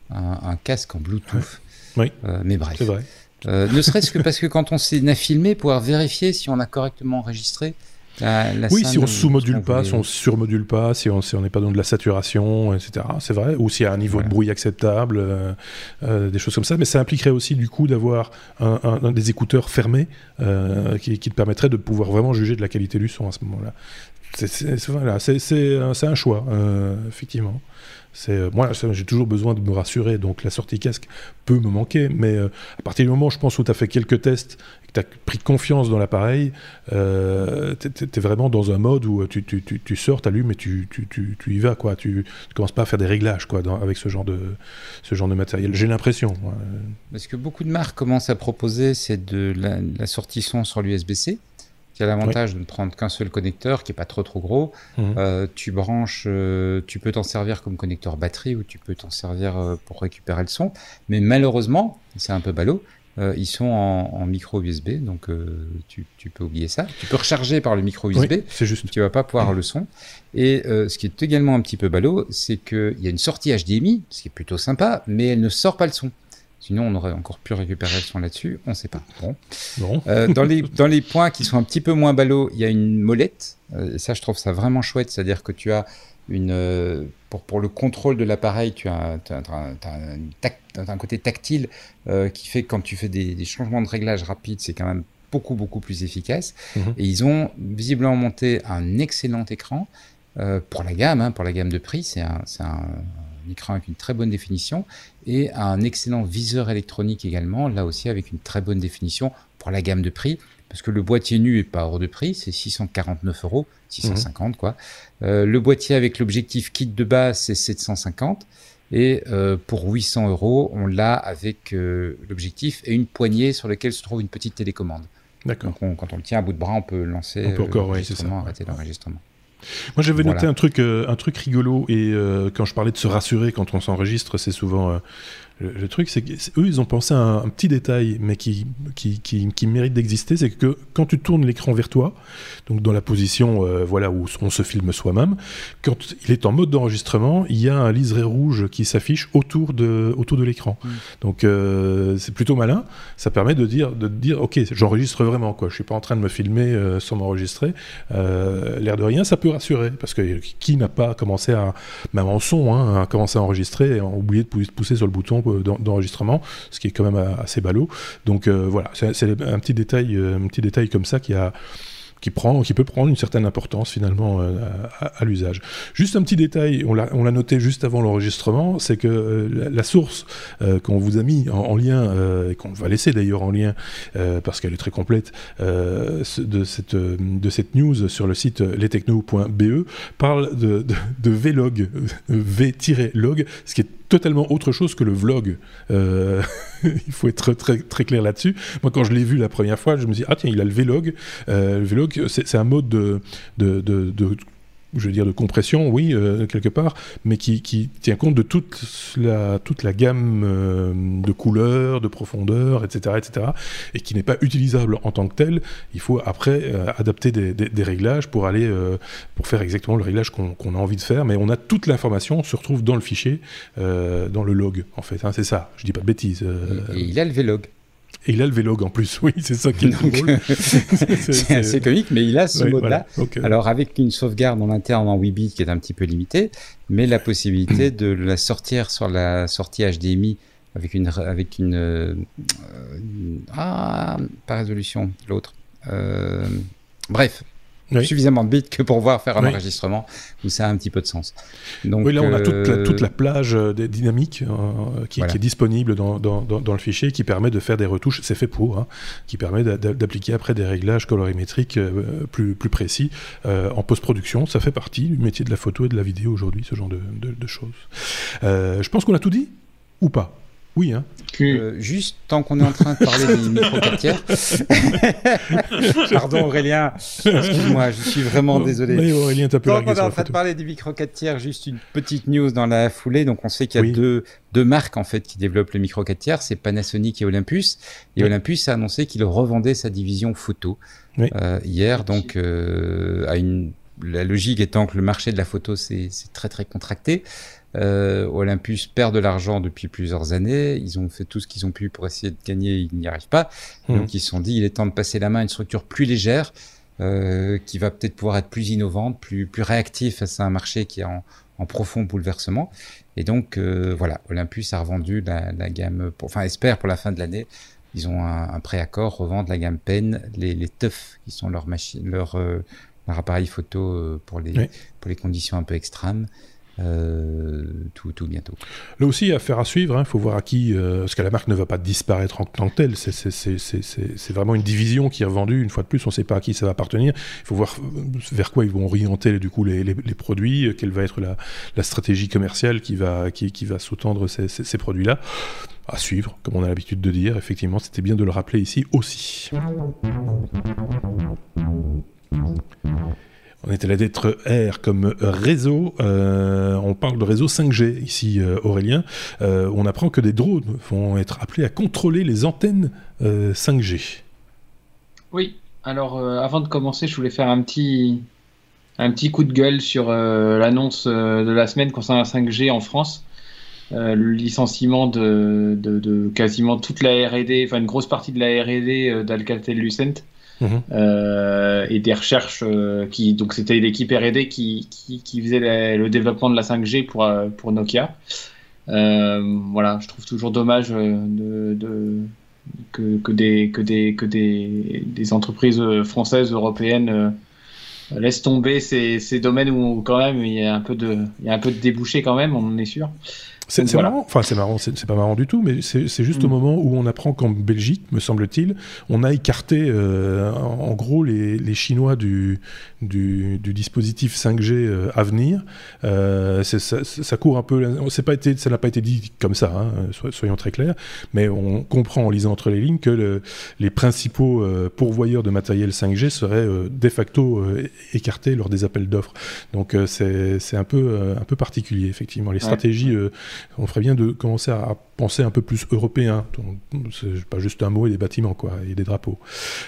C: un, casque en Bluetooth.
A: Oui.
C: Euh, mais bref.
A: C'est vrai.
C: Euh, ne serait-ce que parce que quand on s'est filmé, pouvoir vérifier si on a correctement enregistré,
A: oui, si on sous-module pas, si on sur-module pas, si on n'est pas dans de la saturation, etc. C'est vrai. Ou s'il y a un niveau de bruit acceptable, euh, euh, des choses comme ça. Mais ça impliquerait aussi du coup d'avoir un, des écouteurs fermés euh, qui, qui, te permettrait de pouvoir vraiment juger de la qualité du son à ce moment-là. C'est un choix, effectivement. Moi, j'ai toujours besoin de me rassurer, donc la sortie casque peut me manquer, mais à partir du moment, je pense, où tu as fait quelques tests tu as pris confiance dans l'appareil, euh, tu es, vraiment dans un mode où tu, tu, tu, tu sors, tu allumes et tu, y vas. Quoi. Tu ne commences pas à faire des réglages quoi, avec ce genre de, ce genre de matériel. J'ai l'impression.
C: Ce que beaucoup de marques commencent à proposer, c'est de la, sortie son sur l'USB-C qui a l'avantage de ne prendre qu'un seul connecteur, qui est pas trop trop gros. Mhm. Euh, tu branches, euh, tu peux t'en servir comme connecteur batterie ou tu peux t'en servir euh, pour récupérer le son. Mais malheureusement, c'est un peu ballot, euh, ils sont en, micro USB, donc euh, tu, peux oublier ça. Tu peux recharger par le micro USB,
A: c'est juste.
C: Tu vas pas pouvoir le son. Et euh, ce qui est également un petit peu ballot, c'est qu'il y a une sortie HDMI, ce qui est plutôt sympa, mais elle ne sort pas le son. Sinon, on aurait encore pu récupérer le son là-dessus. On ne sait pas. Bon. Dans, les, dans les points qui sont un petit peu moins ballots, il y a une molette. Et ça, je trouve ça vraiment chouette. C'est-à-dire que tu as une. Euh, pour, pour le contrôle de l'appareil, tu as, un, côté tactile qui fait que quand tu fais des, changements de réglage rapides, c'est quand même beaucoup, beaucoup plus efficace. Mhm. Et ils ont visiblement monté un excellent écran. pour la gamme, hein, pour la gamme de prix, c'est un, un, écran avec une très bonne définition et un excellent viseur électronique également, là aussi avec une très bonne définition pour la gamme de prix, parce que le boîtier nu est pas hors de prix, c'est 649 euros, 650 mhm. quoi. Euh, le boîtier avec l'objectif kit de base, c'est 750. Et euh, pour 800 euros, on l'a avec euh, l'objectif et une poignée sur laquelle se trouve une petite télécommande. D'accord. Donc quand on le tient à bout de bras, on peut lancer
A: on peut encore,
C: arrêter l'enregistrement.
A: Moi, j'avais noté un truc, euh, un truc rigolo, et euh, quand je parlais de se rassurer quand on s'enregistre, c'est souvent euh, le, truc, c'est qu'eux, ils ont pensé à un, petit détail, mais qui, qui, qui, mérite d'exister, c'est que quand tu tournes l'écran vers toi, donc dans la position euh, voilà, où on se filme soi-même, quand il est en mode d'enregistrement, il y a un liseré rouge qui s'affiche autour de, autour de l'écran. Mm. Donc euh, c'est plutôt malin, ça permet de dire, de dire ok, j'enregistre vraiment, quoi. je suis pas en train de me filmer euh, sans m'enregistrer. L'air de rien, ça peut rassurer, parce que qui n'a pas commencé à, même en son, hein, à commencer à enregistrer et a oublié de pousser sur le bouton euh, d'enregistrement, ce qui est quand même euh, assez ballot. Donc euh, voilà, c'est un petit détail, un petit détail comme ça qui a qui, prend, qui peut prendre une certaine importance finalement à, l'usage. Juste un petit détail, on l'a noté juste avant l'enregistrement, c'est que la, source qu'on vous a mis en, lien, et qu'on va laisser d'ailleurs en lien, parce qu'elle est très complète, de, cette, news sur le site lestechno.be, parle de, de, de vlog, v-log, ce qui est totalement autre chose que le vlog. Euh, il faut être très, clair là-dessus. Moi, quand je l'ai vu la première fois, je me dis ah tiens, il a le vlog. Euh, le vlog, c'est un mode de, de, de, de je veux dire de compression, oui, euh, quelque part, mais qui, qui, tient compte de toute la, toute la gamme euh, de couleurs, de profondeur, etc., etc., et qui n'est pas utilisable en tant que tel. Il faut après euh, adapter des, des, réglages pour aller pour faire exactement le réglage qu'on a envie de faire, mais on a toute l'information, on se retrouve dans le fichier, dans le log, en fait. Hein, c'est ça. Je dis pas de bêtises.
C: Et il a le vlog.
A: Et il a le vlog en plus, oui, c'est ça qui est drôle.
C: c'est assez comique, mais il a ce mode-là. Alors avec une sauvegarde en interne en 8 bits qui est un petit peu limitée, mais la possibilité de la sortir sur la sortie HDMI avec une avec une, euh, ah pas résolution l'autre. Euh, bref, suffisamment de bits que pour voir faire un enregistrement où ça a un petit peu de sens.
A: Donc, oui, là on a toute la, toute la euh, plage euh, dynamique euh, qui, est disponible dans, dans, dans, le fichier qui permet de faire des retouches, c'est fait pour, hein, qui permet d'appliquer après des réglages colorimétriques plus, plus précis en post-production. Ça fait partie du métier de la photo et de la vidéo aujourd'hui, ce genre de, de choses. je pense qu'on a tout dit ou pas? Oui, hein.
C: Euh, juste tant qu'on est en train de parler des micro Pardon Aurélien, excuse-moi, je suis vraiment désolé.
A: Oui, Aurélien, t'as
C: Tant qu'on est en train de parler des micro juste une petite news dans la foulée. Donc on sait qu'il y a deux, deux marques en fait qui développent le micro 4 tiers, c'est Panasonic et Olympus. Et Olympus a annoncé qu'il revendait sa division photo euh, hier. Donc euh, à une la logique étant que le marché de la photo c'est très très contracté. Euh, Olympus perd de l'argent depuis plusieurs années. Ils ont fait tout ce qu'ils ont pu pour essayer de gagner, ils n'y arrivent pas. Hmm. Donc ils se sont dit, il est temps de passer la main à une structure plus légère, euh, qui va peut-être pouvoir être plus innovante, plus, plus réactive face à un marché qui est en, en profond bouleversement. Et donc euh, voilà, Olympus a revendu la, la gamme, pour, enfin espère pour la fin de l'année. Ils ont un, un préaccord, revendre la gamme Pen, les, les TUF, qui sont leurs machines, leur, euh, leur appareil photo euh, pour les, pour les conditions un peu extrêmes. Euh, tout, bientôt.
A: Là aussi, affaire à suivre, il hein. faut voir à qui, euh, parce que la marque ne va pas disparaître en tant que telle, c'est vraiment une division qui est revendue, une fois de plus, on ne sait pas à qui ça va appartenir, il faut voir euh, vers quoi ils vont orienter du coup les, produits, quelle va être la, stratégie commerciale qui va, qui, sous-tendre ces produits-là. À suivre, comme on a l'habitude de dire, effectivement, c'était bien de le rappeler ici aussi. On était là d'être R comme réseau. Euh, on parle de réseau 5G ici, euh, Aurélien. Euh, on apprend que des drones vont être appelés à contrôler les antennes 5G.
B: Oui. Alors, avant de commencer, je voulais faire un petit, coup de gueule sur l'annonce de la semaine concernant la 5G en France. le licenciement de, quasiment toute la R&D, enfin une grosse partie de la R&D d'Alcatel-Lucent. Mhm. et des recherches qui donc c'était l'équipe R&D qui, qui, faisait le développement de la 5G pour pour Nokia voilà je trouve toujours dommage que, que, des, que, des, que des, des entreprises françaises, européennes euh, laissent tomber ces, ces, domaines où quand même il y a un peu de, il y a un peu de débouchés quand même, on en est sûr.
A: C'est marrant, enfin c'est marrant, c'est pas marrant du tout, mais c'est juste au mm. moment où on apprend qu'en Belgique, me semble-t-il, on a écarté euh, en, gros les, les Chinois du, du, du, dispositif 5G euh, à venir. Euh, ça, ça, court un peu, pas été, ça n'a pas été dit comme ça, hein, soyons très clairs, mais on comprend en lisant entre les lignes que le, les principaux euh, pourvoyeurs de matériel 5G seraient de facto écartés lors des appels d'offres. Donc c'est un peu, un peu particulier, effectivement. Les stratégies on ferait bien de commencer à penser un peu plus européen. C'est pas juste un mot et des bâtiments, quoi, et des drapeaux.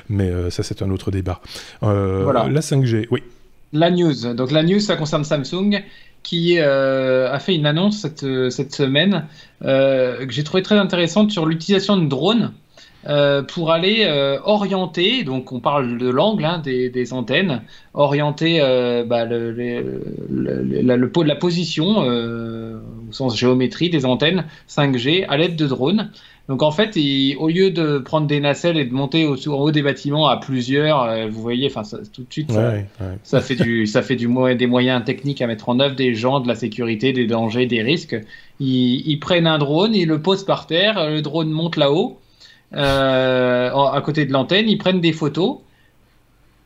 A: Mais euh, ça, c'est un autre débat. Euh, voilà. La 5G, oui.
B: La news. Donc la news, ça concerne Samsung qui euh, a fait une annonce cette, cette semaine que j'ai trouvé très intéressante sur l'utilisation de drones euh, pour aller euh, orienter, donc on parle de l'angle hein, des, des, antennes, orienter euh, bah, le, le, le, la, la, position au sens géométrie des antennes 5G à l'aide de drones. Donc en fait, au lieu de prendre des nacelles et de monter au, en haut des bâtiments à plusieurs, vous voyez, enfin tout de suite, ça, ça, fait du, ça fait du des moyens techniques à mettre en œuvre, des gens, de la sécurité, des dangers, des risques. Ils, ils prennent un drone, ils le posent par terre, le drone monte là-haut. Euh, à côté de l'antenne, ils prennent des photos,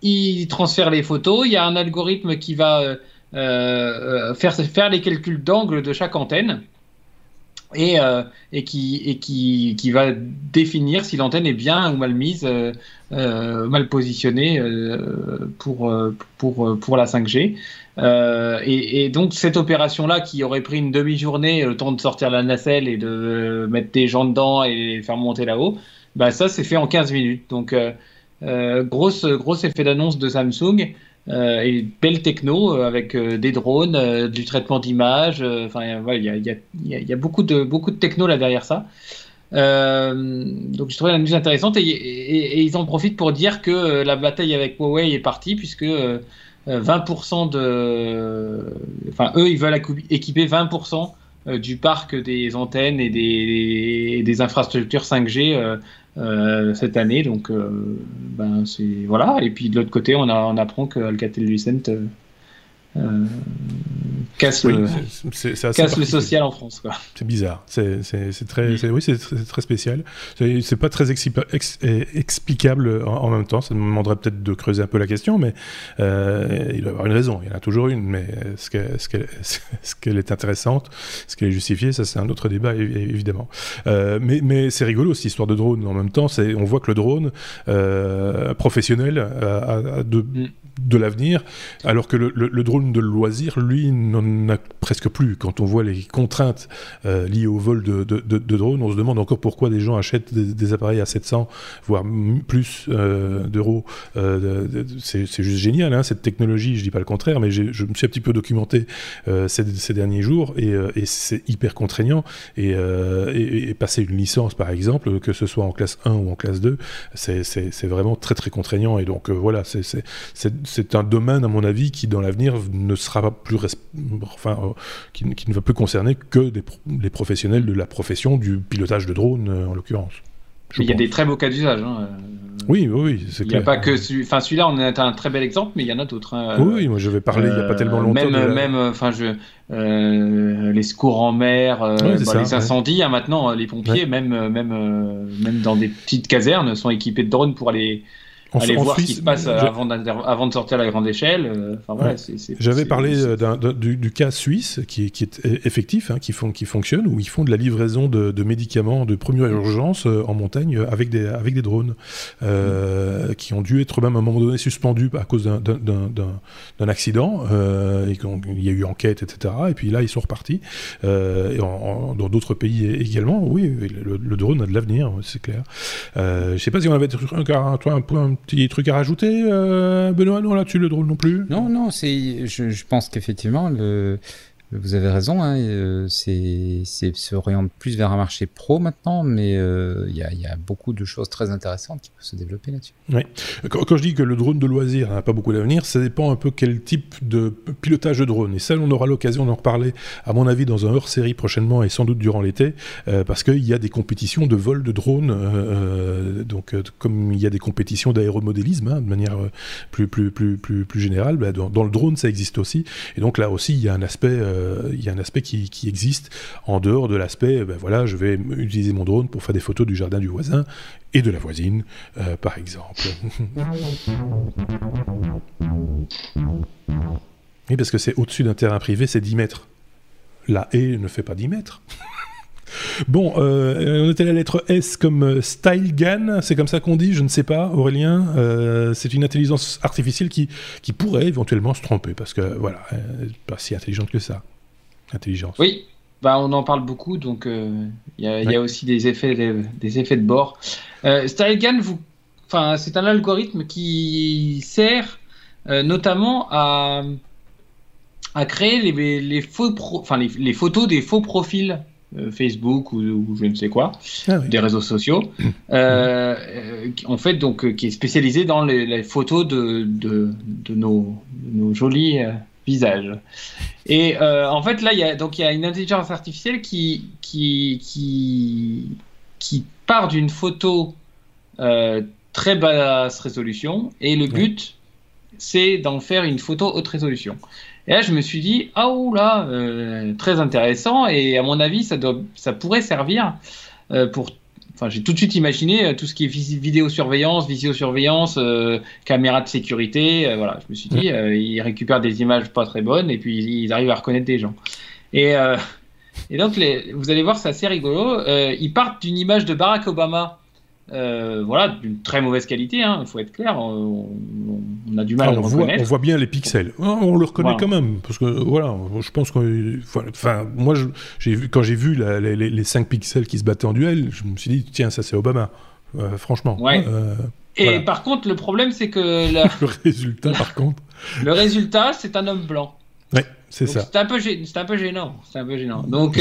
B: ils transfèrent les photos, il y a un algorithme qui va euh, euh, faire, faire les calculs d'angle de chaque antenne. Et, et, qui, va définir si l'antenne est bien ou mal mise, mal positionnée pour, pour, la 5G. Et, donc cette opération-là, qui aurait pris une demi-journée, le temps de sortir la nacelle et de mettre des gens dedans et les faire monter là-haut, bah ça c'est fait en 15 minutes. Donc euh, euh, grosse, gros effet d'annonce de Samsung. Euh, et belle techno avec des drones, du traitement d'image. Enfin, il y, a, beaucoup de beaucoup de techno là derrière ça. donc je trouvais la news intéressante et, ils en profitent pour dire que la bataille avec Huawei est partie puisque 20% de, enfin eux ils veulent équiper 20% du parc des antennes et des, infrastructures 5G euh, cette année. Donc, euh, ben, voilà. Et puis de l'autre côté, on, on apprend que Alcatel Lucent euh, casse, le, casse le social en France.
A: C'est bizarre. C'est très, oui, c'est très spécial. C'est pas très explicable en, même temps. Ça me demanderait peut-être de creuser un peu la question, mais euh, il doit y avoir une raison. Il y en a toujours une, mais est-ce qu'elle est, est intéressante, est-ce qu'elle est justifiée Ça, c'est un autre débat, évidemment. Euh, mais mais c'est rigolo cette histoire de drone. En même temps, on voit que le drone professionnel a, de mm de l'avenir, alors que le, drone de loisir, lui, n'en a presque plus. Quand on voit les contraintes euh, liées au vol de, drones, on se demande encore pourquoi des gens achètent des, appareils à 700, voire plus euh, d'euros. Euh, c'est juste génial, hein, cette technologie, je dis pas le contraire, mais je me suis un petit peu documenté ces, derniers jours, et, c'est hyper contraignant. Et, passer une licence, par exemple, que ce soit en classe 1 ou en classe 2, c'est vraiment très très contraignant. Et donc voilà, c'est un domaine, à mon avis, qui dans l'avenir ne sera pas plus, enfin, euh, qui, ne va plus concerner que des les professionnels de la profession du pilotage de drone, euh, en l'occurrence.
B: Il y a des très beaux cas d'usage. Hein.
A: Oui, oui,
B: c'est clair. Il n'y a pas que, enfin, celui-là, on est un très bel exemple, mais il y en a d'autres. Hein.
A: Oui, moi, je vais parler il n'y a pas tellement longtemps.
B: Même, même, enfin, je, les secours en mer, bah, les incendies, hein, maintenant, les pompiers, même, même, même dans des petites casernes, sont équipés de drones pour aller aller voir ce qui se passe avant, avant, de sortir à la grande échelle. Euh, voilà,
A: J'avais parlé euh, du, du, cas suisse qui, qui est effectif, hein, qui, font, qui fonctionne, où ils font de la livraison de, de médicaments de première urgence euh, en montagne avec des, avec des drones, euh, qui ont dû être même à un moment donné suspendus à cause d'un accident. Euh, et il y a eu enquête, etc. Et puis là, ils sont repartis. et en, dans d'autres pays également, oui, le, drone a de l'avenir, c'est clair. je ne sais pas si on avait un, un point Petit truc à rajouter, euh, Benoît Non, là-dessus, le drôle non plus?
C: Non, non, c'est, je, pense qu'effectivement, le, vous avez raison, hein, euh, c'est se oriente plus vers un marché pro maintenant, mais euh, il y, a, beaucoup de choses très intéressantes qui peuvent se développer là-dessus.
A: Oui. Quand, je dis que le drone de loisir n'a pas beaucoup d'avenir, ça dépend un peu quel type de pilotage de drone. Et ça, on aura l'occasion d'en reparler, à mon avis, dans un hors-série prochainement et sans doute durant l'été, euh, parce qu'il y a des compétitions de vol de drone. donc, comme il y a des compétitions d'aéromodélisme, hein, de manière plus, plus, plus, plus, plus générale, bah, dans, le drone, ça existe aussi. Et donc là aussi, il y a un aspect euh, il y a un aspect qui, existe en dehors de l'aspect, ben voilà, je vais utiliser mon drone pour faire des photos du jardin du voisin et de la voisine, euh, par exemple. oui, parce que c'est au-dessus d'un terrain privé, c'est 10 mètres. La haie ne fait pas 10 mètres. Bon, euh, on était à la lettre S comme Style Gun, c'est comme ça qu'on dit, je ne sais pas, Aurélien. c'est une intelligence artificielle qui, qui pourrait éventuellement se tromper, parce que voilà, elle n'est pas si intelligente que ça
B: Oui, bah, on en parle beaucoup, donc euh, il y, a aussi des effets, des, effets de bord. Euh, vous, enfin, c'est un algorithme qui sert euh, notamment à, à créer les, les faux enfin, les, photos des faux profils Facebook ou, je ne sais quoi, ah des réseaux sociaux, en fait donc qui est spécialisé dans les, photos de, de, de nos, nos, jolis visage. Et euh, en fait, là, il y a, donc, il y a une intelligence artificielle qui, qui, qui, qui part d'une photo euh, très basse résolution, et le but, c'est d'en faire une photo haute résolution. Et là, je me suis dit, ah là, euh, très intéressant, et à mon avis, ça, doit, ça pourrait servir pour Enfin, j'ai tout de suite imaginé euh, tout ce qui est vidéosurveillance, visiosurveillance, euh, caméra de sécurité. Euh, voilà, je me suis dit, euh, ils récupèrent des images pas très bonnes et puis ils arrivent à reconnaître des gens. Et, et donc, les, vous allez voir, c'est assez rigolo. ils partent d'une image de Barack Obama euh, voilà, d'une très mauvaise qualité, il hein, faut être clair, on, a du mal
A: ah,
B: à le
A: voit, on voit bien les pixels, on le reconnaît quand même, parce que voilà, je pense que, enfin, moi, j'ai vu, quand j'ai vu les, les, 5 pixels qui se battaient en duel, je me suis dit, tiens, ça c'est Obama, euh, franchement.
B: Ouais. Euh, Et par contre, le problème, c'est que...
A: le résultat, par contre...
B: Le résultat, c'est un homme blanc.
A: Ouais, c'est ça.
B: C'est un, peu un peu gênant. C'est un peu gênant. Donc,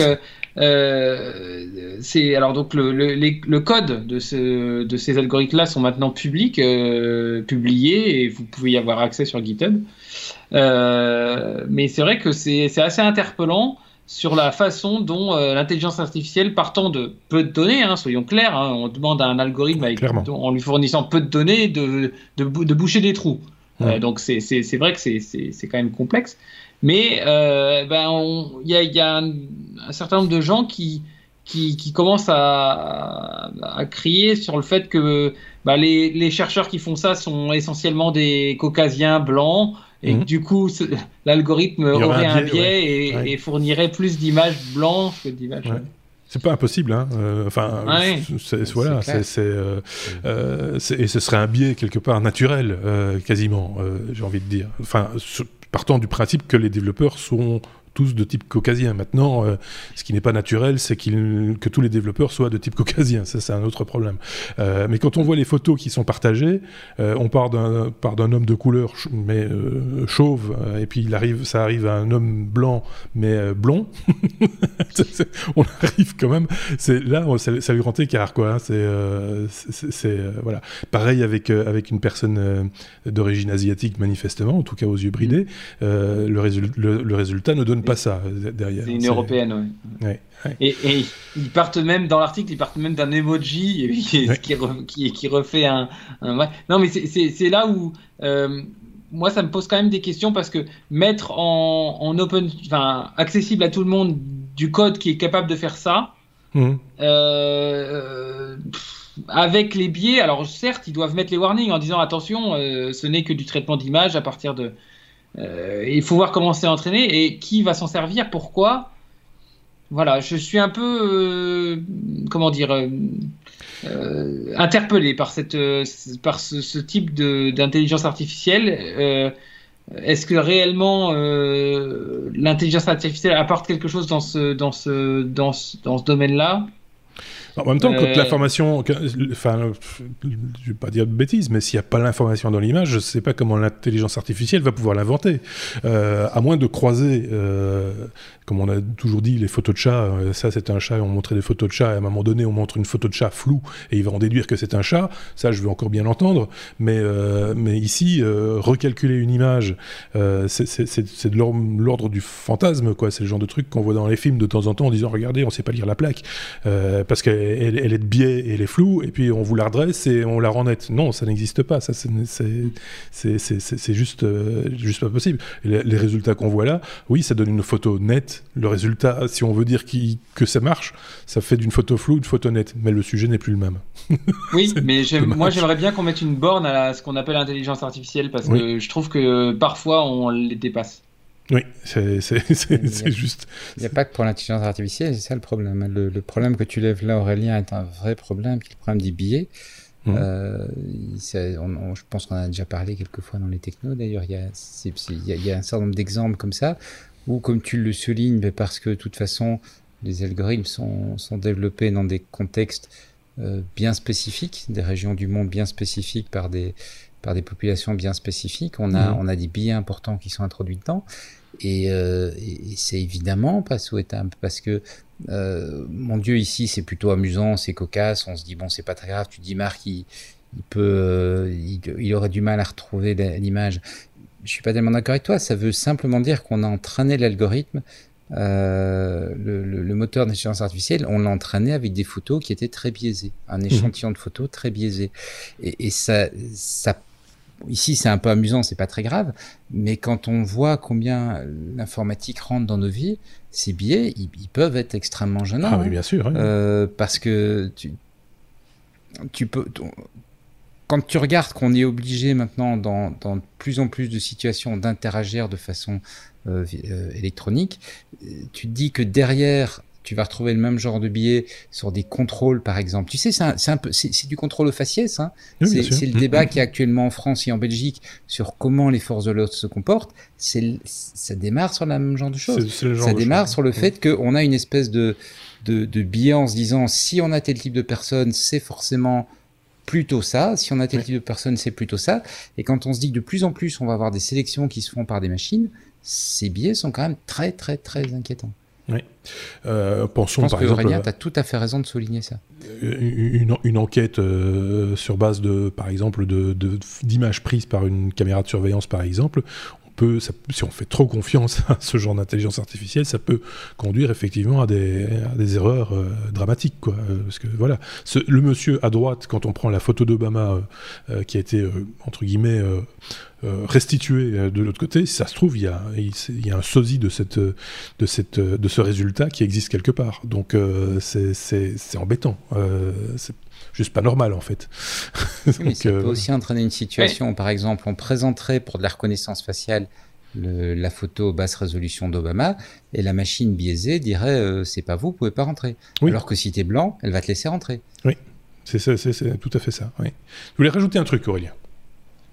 B: euh, c'est alors donc le, le, le, code de, ce, de ces algorithmes-là sont maintenant publics, euh, publiés et vous pouvez y avoir accès sur GitHub. Euh, mais c'est vrai que c'est assez interpellant sur la façon dont euh, l'intelligence artificielle, partant de peu de données, hein, soyons clairs, hein, on demande à un algorithme avec, en lui fournissant peu de données de, de, de boucher des trous. Euh, donc c'est vrai que c'est quand même complexe. Mais euh, ben, il y a, y a un, certain nombre de gens qui, qui, qui commencent à, à, crier sur le fait que bah, les, les, chercheurs qui font ça sont essentiellement des caucasiens blancs et que mhm. du coup l'algorithme aurait un biais, et, et, fournirait plus d'images blanches que d'images.
A: C'est pas impossible, hein. Euh, enfin, voilà, c'est, euh, euh, et ce serait un biais quelque part naturel, quasiment, j'ai envie de dire. Enfin, partant du principe que les développeurs sont tous de type caucasien. Maintenant, euh, ce qui n'est pas naturel, c'est que tous les développeurs soient de type caucasien. Ça, c'est un autre problème. Euh, mais quand on voit les photos qui sont partagées, euh, on part d'un homme de couleur, mais chauve, et puis il arrive, ça arrive à un homme blanc, mais blond. on arrive quand même. C'est là, c'est le grand écart, quoi. Hein. C'est voilà. Pareil avec avec une personne d'origine asiatique, manifestement, en tout cas aux yeux bridés, le, le résultat ne donne pas ça euh, derrière.
B: C'est une européenne, oui. Et, ils partent même, dans l'article, ils partent même d'un emoji qui, qui, qui, refait un. Non, mais c'est là où. Euh, moi, ça me pose quand même des questions parce que mettre en, en open, enfin, accessible à tout le monde du code qui est capable de faire ça, mmh. euh, avec les biais, alors certes, ils doivent mettre les warnings en disant attention, ce n'est que du traitement d'image à partir de, euh, il faut voir comment c'est entraîné et qui va s'en servir, pourquoi. Voilà, je suis un peu, euh, comment dire, euh, interpellé par, cette, par ce, type d'intelligence artificielle. Est-ce que réellement l'intelligence artificielle apporte quelque chose dans ce, dans ce, dans ce, dans ce domaine-là?
A: En même temps, quand euh, l'information, enfin, je vais pas dire de bêtises, mais s'il n'y a pas l'information dans l'image, je ne sais pas comment l'intelligence artificielle va pouvoir l'inventer, euh, à moins de croiser, euh, comme on a toujours dit, les photos de chat. ça, c'est un chat, on montrait des photos de chat, et à un moment donné, on montre une photo de chat floue, et il va en déduire que c'est un chat. Ça, je veux encore bien l'entendre, mais mais ici, recalculer une image, c'est de l'ordre du fantasme, quoi. C'est le genre de truc qu'on voit dans les films de temps en temps en disant, regardez, on ne sait pas lire la plaque, parce que elle, est de biais et elle est floue, et puis on vous la redresse et on la rend nette. Non, ça n'existe pas. Ça, c'est juste, euh, juste pas possible. Les, résultats qu'on voit là, oui, ça donne une photo nette. Le résultat, si on veut dire que ça marche, ça fait d'une photo floue une photo nette. Mais le sujet n'est plus le même.
B: Oui, mais moi j'aimerais bien qu'on mette une borne à ce qu'on appelle l'intelligence artificielle parce que je trouve que parfois on les dépasse.
A: Oui, c'est juste.
C: Il n'y a pas que pour l'intelligence artificielle, c'est ça le problème. Le, problème que tu lèves là, Aurélien, est un vrai problème, qui est le problème des billets. Mmh. Euh, je pense qu'on a déjà parlé quelques fois dans les technos. D'ailleurs, il, il, y a un certain nombre d'exemples comme ça, où, comme tu le soulignes, mais parce que de toute façon, les algorithmes sont, sont développés dans des contextes euh, bien spécifiques, des régions du monde bien spécifiques par des, par des populations bien spécifiques. On a, mmh. on a des billets importants qui sont introduits dedans. Euh, et, c'est évidemment pas souhaitable parce que euh, mon Dieu ici c'est plutôt amusant, c'est cocasse, on se dit bon c'est pas très grave. Tu dis Marc il, peut, euh, il, aurait du mal à retrouver l'image. Je suis pas tellement d'accord avec toi. Ça veut simplement dire qu'on a entraîné l'algorithme. le, moteur d'intelligence artificielle, on l'a entraîné avec des photos qui étaient très biaisées, un mmh. échantillon de photos très biaisé. Et, et ça, ça ici c'est un peu amusant, c'est pas très grave, mais quand on voit combien l'informatique rentre dans nos vies, ces biais, ils, peuvent être extrêmement gênants.
A: Ah oui, bien sûr.
C: Euh, parce que tu, tu peux, quand tu regardes qu'on est obligé maintenant dans, dans, de plus en plus de situations d'interagir de façon euh, euh, électronique, tu te dis que derrière tu vas retrouver le même genre de biais sur des contrôles, par exemple. Tu sais, c'est un, peu, c'est du contrôle au faciès. Hein. c'est le débat qui est actuellement en France et en Belgique sur comment les forces de l'ordre se comportent. C'est, ça démarre sur le même genre de choses. ça démarre sur le fait qu'on a une espèce de, de, de biais en se disant si on a tel type de personne, c'est forcément plutôt ça. Si on a tel type de personne, c'est plutôt ça. Et quand on se dit que de plus en plus, on va avoir des sélections qui se font par des machines, ces biais sont quand même très, très, très inquiétants.
A: Oui. Euh, pensons
C: Je pense par que exemple. Aurélien, tu as tout à fait raison de souligner ça.
A: Une, une enquête euh, sur base de, par exemple, d'images de, prises par une caméra de surveillance, par exemple, si on fait trop confiance à ce genre d'intelligence artificielle, ça peut conduire effectivement à des, des erreurs euh, dramatiques. Quoi. Parce que voilà, le monsieur à droite, quand on prend la photo d'Obama qui a été, entre guillemets, euh, restitué euh, de l'autre côté, si ça se trouve, il y a, il a un sosie de, cette, de, cette, de ce résultat qui existe quelque part. Donc euh, c'est embêtant. Juste pas normal en fait.
C: Oui, ça peut aussi entraîner une situation, par exemple, on présenterait pour de la reconnaissance faciale la photo basse résolution d'Obama et la machine biaisée dirait c'est pas vous, vous pouvez pas rentrer. Alors que si tu es blanc, elle va te laisser rentrer.
A: Oui, c'est tout à fait ça. Oui. Je voulais rajouter un truc, Aurélien.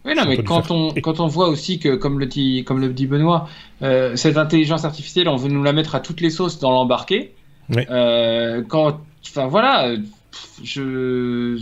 B: Oui, non, mais quand on, quand on voit aussi que, comme le dit, comme le dit Benoît, euh, cette intelligence artificielle, on veut nous la mettre à toutes les sauces dans l'embarqué. Euh, quand, enfin voilà, je,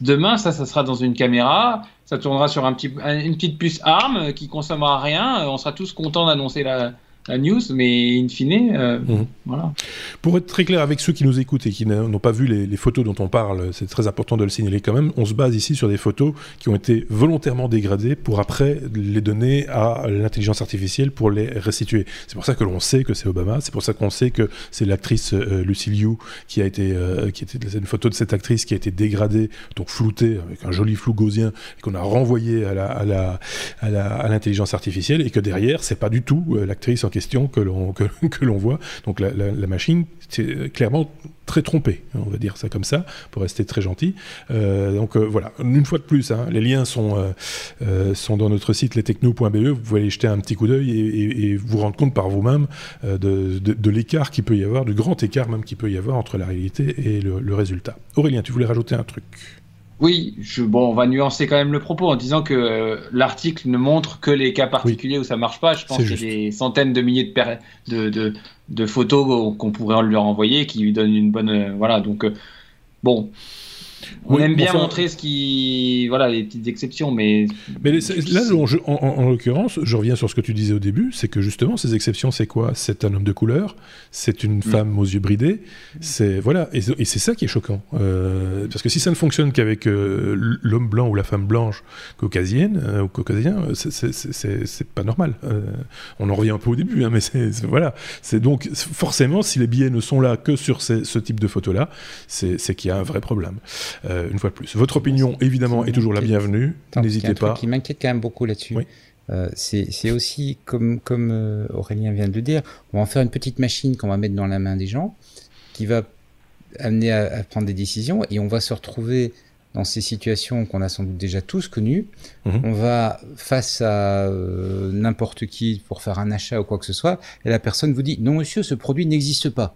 B: demain, ça, ça sera dans une caméra, ça tournera sur un petit, une petite puce ARM qui consommera rien. On sera tous contents d'annoncer la, la news, mais in fine, euh, mhm. voilà.
A: Pour être très clair avec ceux qui nous écoutent et qui n'ont pas vu les, photos dont on parle, c'est très important de le signaler quand même. On se base ici sur des photos qui ont été volontairement dégradées pour après les donner à l'intelligence artificielle pour les restituer. C'est pour ça que l'on sait que c'est Obama. C'est pour ça qu'on sait que c'est l'actrice euh, Lucy Liu qui a été, euh, qui était une photo de cette actrice qui a été dégradée, donc floutée avec un joli flou gausien et qu'on a renvoyé à la, à la, à l'intelligence artificielle et que derrière c'est pas du tout l'actrice en question que l'on que, voit. Donc la, machine, c'est clairement très trompée, on va dire ça comme ça, pour rester très gentil. Euh, donc euh, voilà, une fois de plus, hein, les liens sont, euh, sont dans notre site lestechno.be, vous pouvez aller jeter un petit coup d'œil et, vous rendre compte par vous-même de, l'écart qu'il peut y avoir, du grand écart même qu'il peut y avoir entre la réalité et le résultat. Aurélien, tu voulais rajouter un truc?
B: Oui, je, bon, on va nuancer quand même le propos en disant que euh, l'article ne montre que les cas particuliers où ça marche pas. Je pense qu'il y a des centaines de milliers de, de, de, photos qu'on pourrait lui renvoyer qui lui donnent une bonne. Euh, voilà, donc euh, Bon, on aime bien montrer ce qui, voilà, les petites exceptions, mais.
A: Mais là, en, l'occurrence, je reviens sur ce que tu disais au début, c'est que justement, ces exceptions, c'est quoi? C'est un homme de couleur, c'est une mm. femme aux yeux bridés, c'est voilà, et, c'est ça qui est choquant, euh, parce que si ça ne fonctionne qu'avec euh, l'homme blanc ou la femme blanche caucasienne euh, ou caucasien, c'est pas normal. on en revient un peu au début, hein, mais c'est voilà, c'est donc forcément, si les billets ne sont là que sur ce type de photos là, c'est qu'il y a un vrai problème. Euh, une fois de plus. Votre opinion, évidemment, est toujours la bienvenue. N'hésitez pas.
C: Ce qui m'inquiète quand même beaucoup là-dessus. Euh, c'est aussi, comme, comme euh, Aurélien vient de le dire, on va en faire une petite machine qu'on va mettre dans la main des gens, qui va amener à, prendre des décisions, et on va se retrouver dans ces situations qu'on a sans doute déjà tous connues. Mhm. On va face à n'importe qui pour faire un achat ou quoi que ce soit, et la personne vous dit non monsieur, ce produit n'existe pas.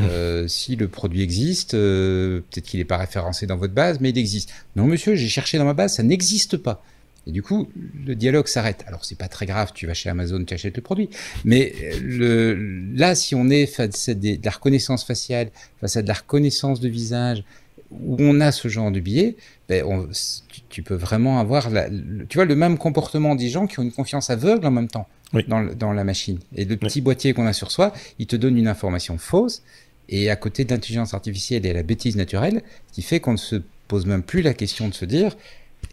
C: Euh, si le produit existe, euh, peut-être qu'il n'est pas référencé dans votre base, mais il existe. Non, monsieur, j'ai cherché dans ma base, ça n'existe pas. Et du coup, le dialogue s'arrête. Alors, c'est pas très grave, tu vas chez Amazon, tu achètes le produit. Mais le, là, si on est face à de la reconnaissance faciale, face à de la reconnaissance de visage, où on a ce genre de billet, ben tu, peux vraiment avoir, la, tu vois, le même comportement des gens qui ont une confiance aveugle en même temps dans, dans, la machine. Et le petit boîtier qu'on a sur soi, il te donne une information fausse et à côté de l'intelligence artificielle et la bêtise naturelle, qui fait qu'on ne se pose même plus la question de se dire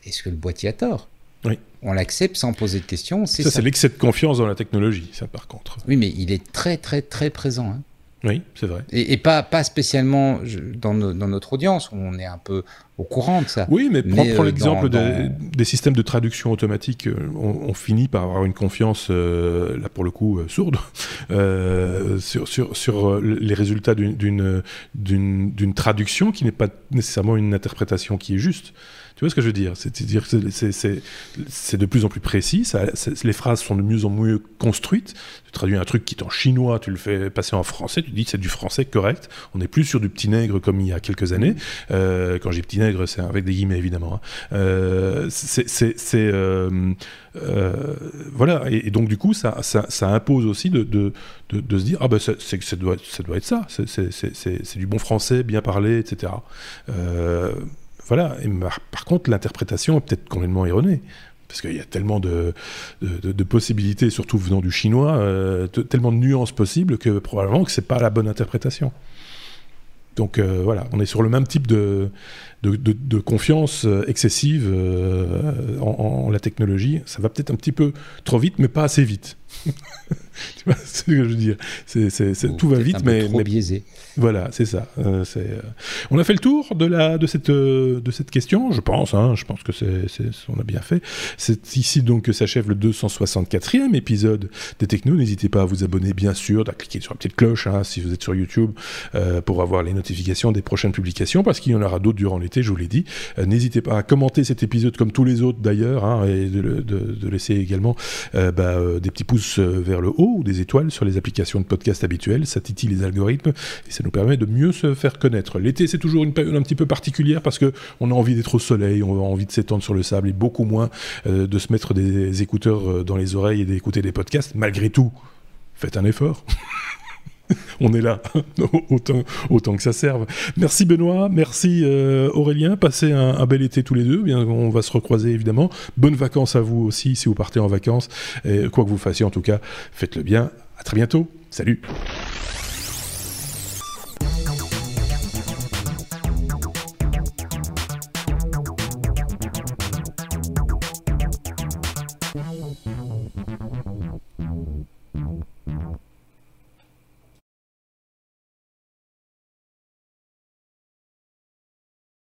C: est-ce que le boîtier a tort?
A: Oui.
C: On l'accepte sans poser de questions.
A: Ça, ça. c'est l'excès de confiance dans la technologie, ça par contre.
C: Oui, mais il est très très très présent. Hein.
A: Oui, c'est vrai.
C: Et, pas, pas spécialement dans, notre audience, où on est un peu au courant de ça.
A: Oui, mais, prends, euh, l'exemple des, systèmes de traduction automatique. Euh, on, finit par avoir une confiance, euh, là pour le coup, sourde, sur, sur, sur, les résultats d'une traduction qui n'est pas nécessairement une interprétation qui est juste. Tu vois ce que je veux dire? C'est-à-dire que c'est de plus en plus précis, les phrases sont de mieux en mieux construites. Tu traduis un truc qui est en chinois, tu le fais passer en français, tu dis que c'est du français correct. On n'est plus sur du petit nègre comme il y a quelques années. Euh, quand j'ai petit nègre, c'est avec des guillemets évidemment. Hein. Euh, c'est euh, voilà, et, donc du coup, ça, impose aussi de, se dire ah ben ça, doit, être ça, c'est du bon français, bien parlé, etc. voilà. Et par contre, l'interprétation est peut-être complètement erronée. Parce qu'il y a tellement de, possibilités, surtout venant du chinois, euh, tellement de nuances possibles que probablement que c'est pas la bonne interprétation. Donc euh, voilà, on est sur le même type de, de, confiance euh, excessive en, la technologie. Ça va peut-être un petit peu trop vite, mais pas assez vite. tu vois ce que je veux dire? Tout va vite, mais,
C: trop biaisé.
A: Voilà, c'est ça. Euh, euh, On a fait le tour de, la, de, cette, euh, de cette question, je pense. Hein, je pense que c'est, on a bien fait. C'est ici donc que s'achève le 264e épisode des Technos. N'hésitez pas à vous abonner, bien sûr, à cliquer sur la petite cloche hein, si vous êtes sur YouTube pour avoir les notifications des prochaines publications, parce qu'il y en aura d'autres durant l'été, je vous l'ai dit. n'hésitez pas à commenter cet épisode comme tous les autres d'ailleurs, hein, et de, laisser également bah, des petits pouces vers le haut ou des étoiles sur les applications de podcast habituelles. Ça titille les algorithmes et ça nous permet de mieux se faire connaître. L'été, c'est toujours une période un petit peu particulière parce que on a envie d'être au soleil, on a envie de s'étendre sur le sable et beaucoup moins euh, de se mettre des écouteurs euh, dans les oreilles et d'écouter des podcasts. Malgré tout, faites un effort. on est là, autant, autant que ça serve. Merci Benoît, merci euh, Aurélien, passez un, bel été tous les deux, on va se recroiser évidemment. Bonnes vacances à vous aussi si vous partez en vacances, quoi que vous fassiez en tout cas, faites-le bien. À très bientôt, salut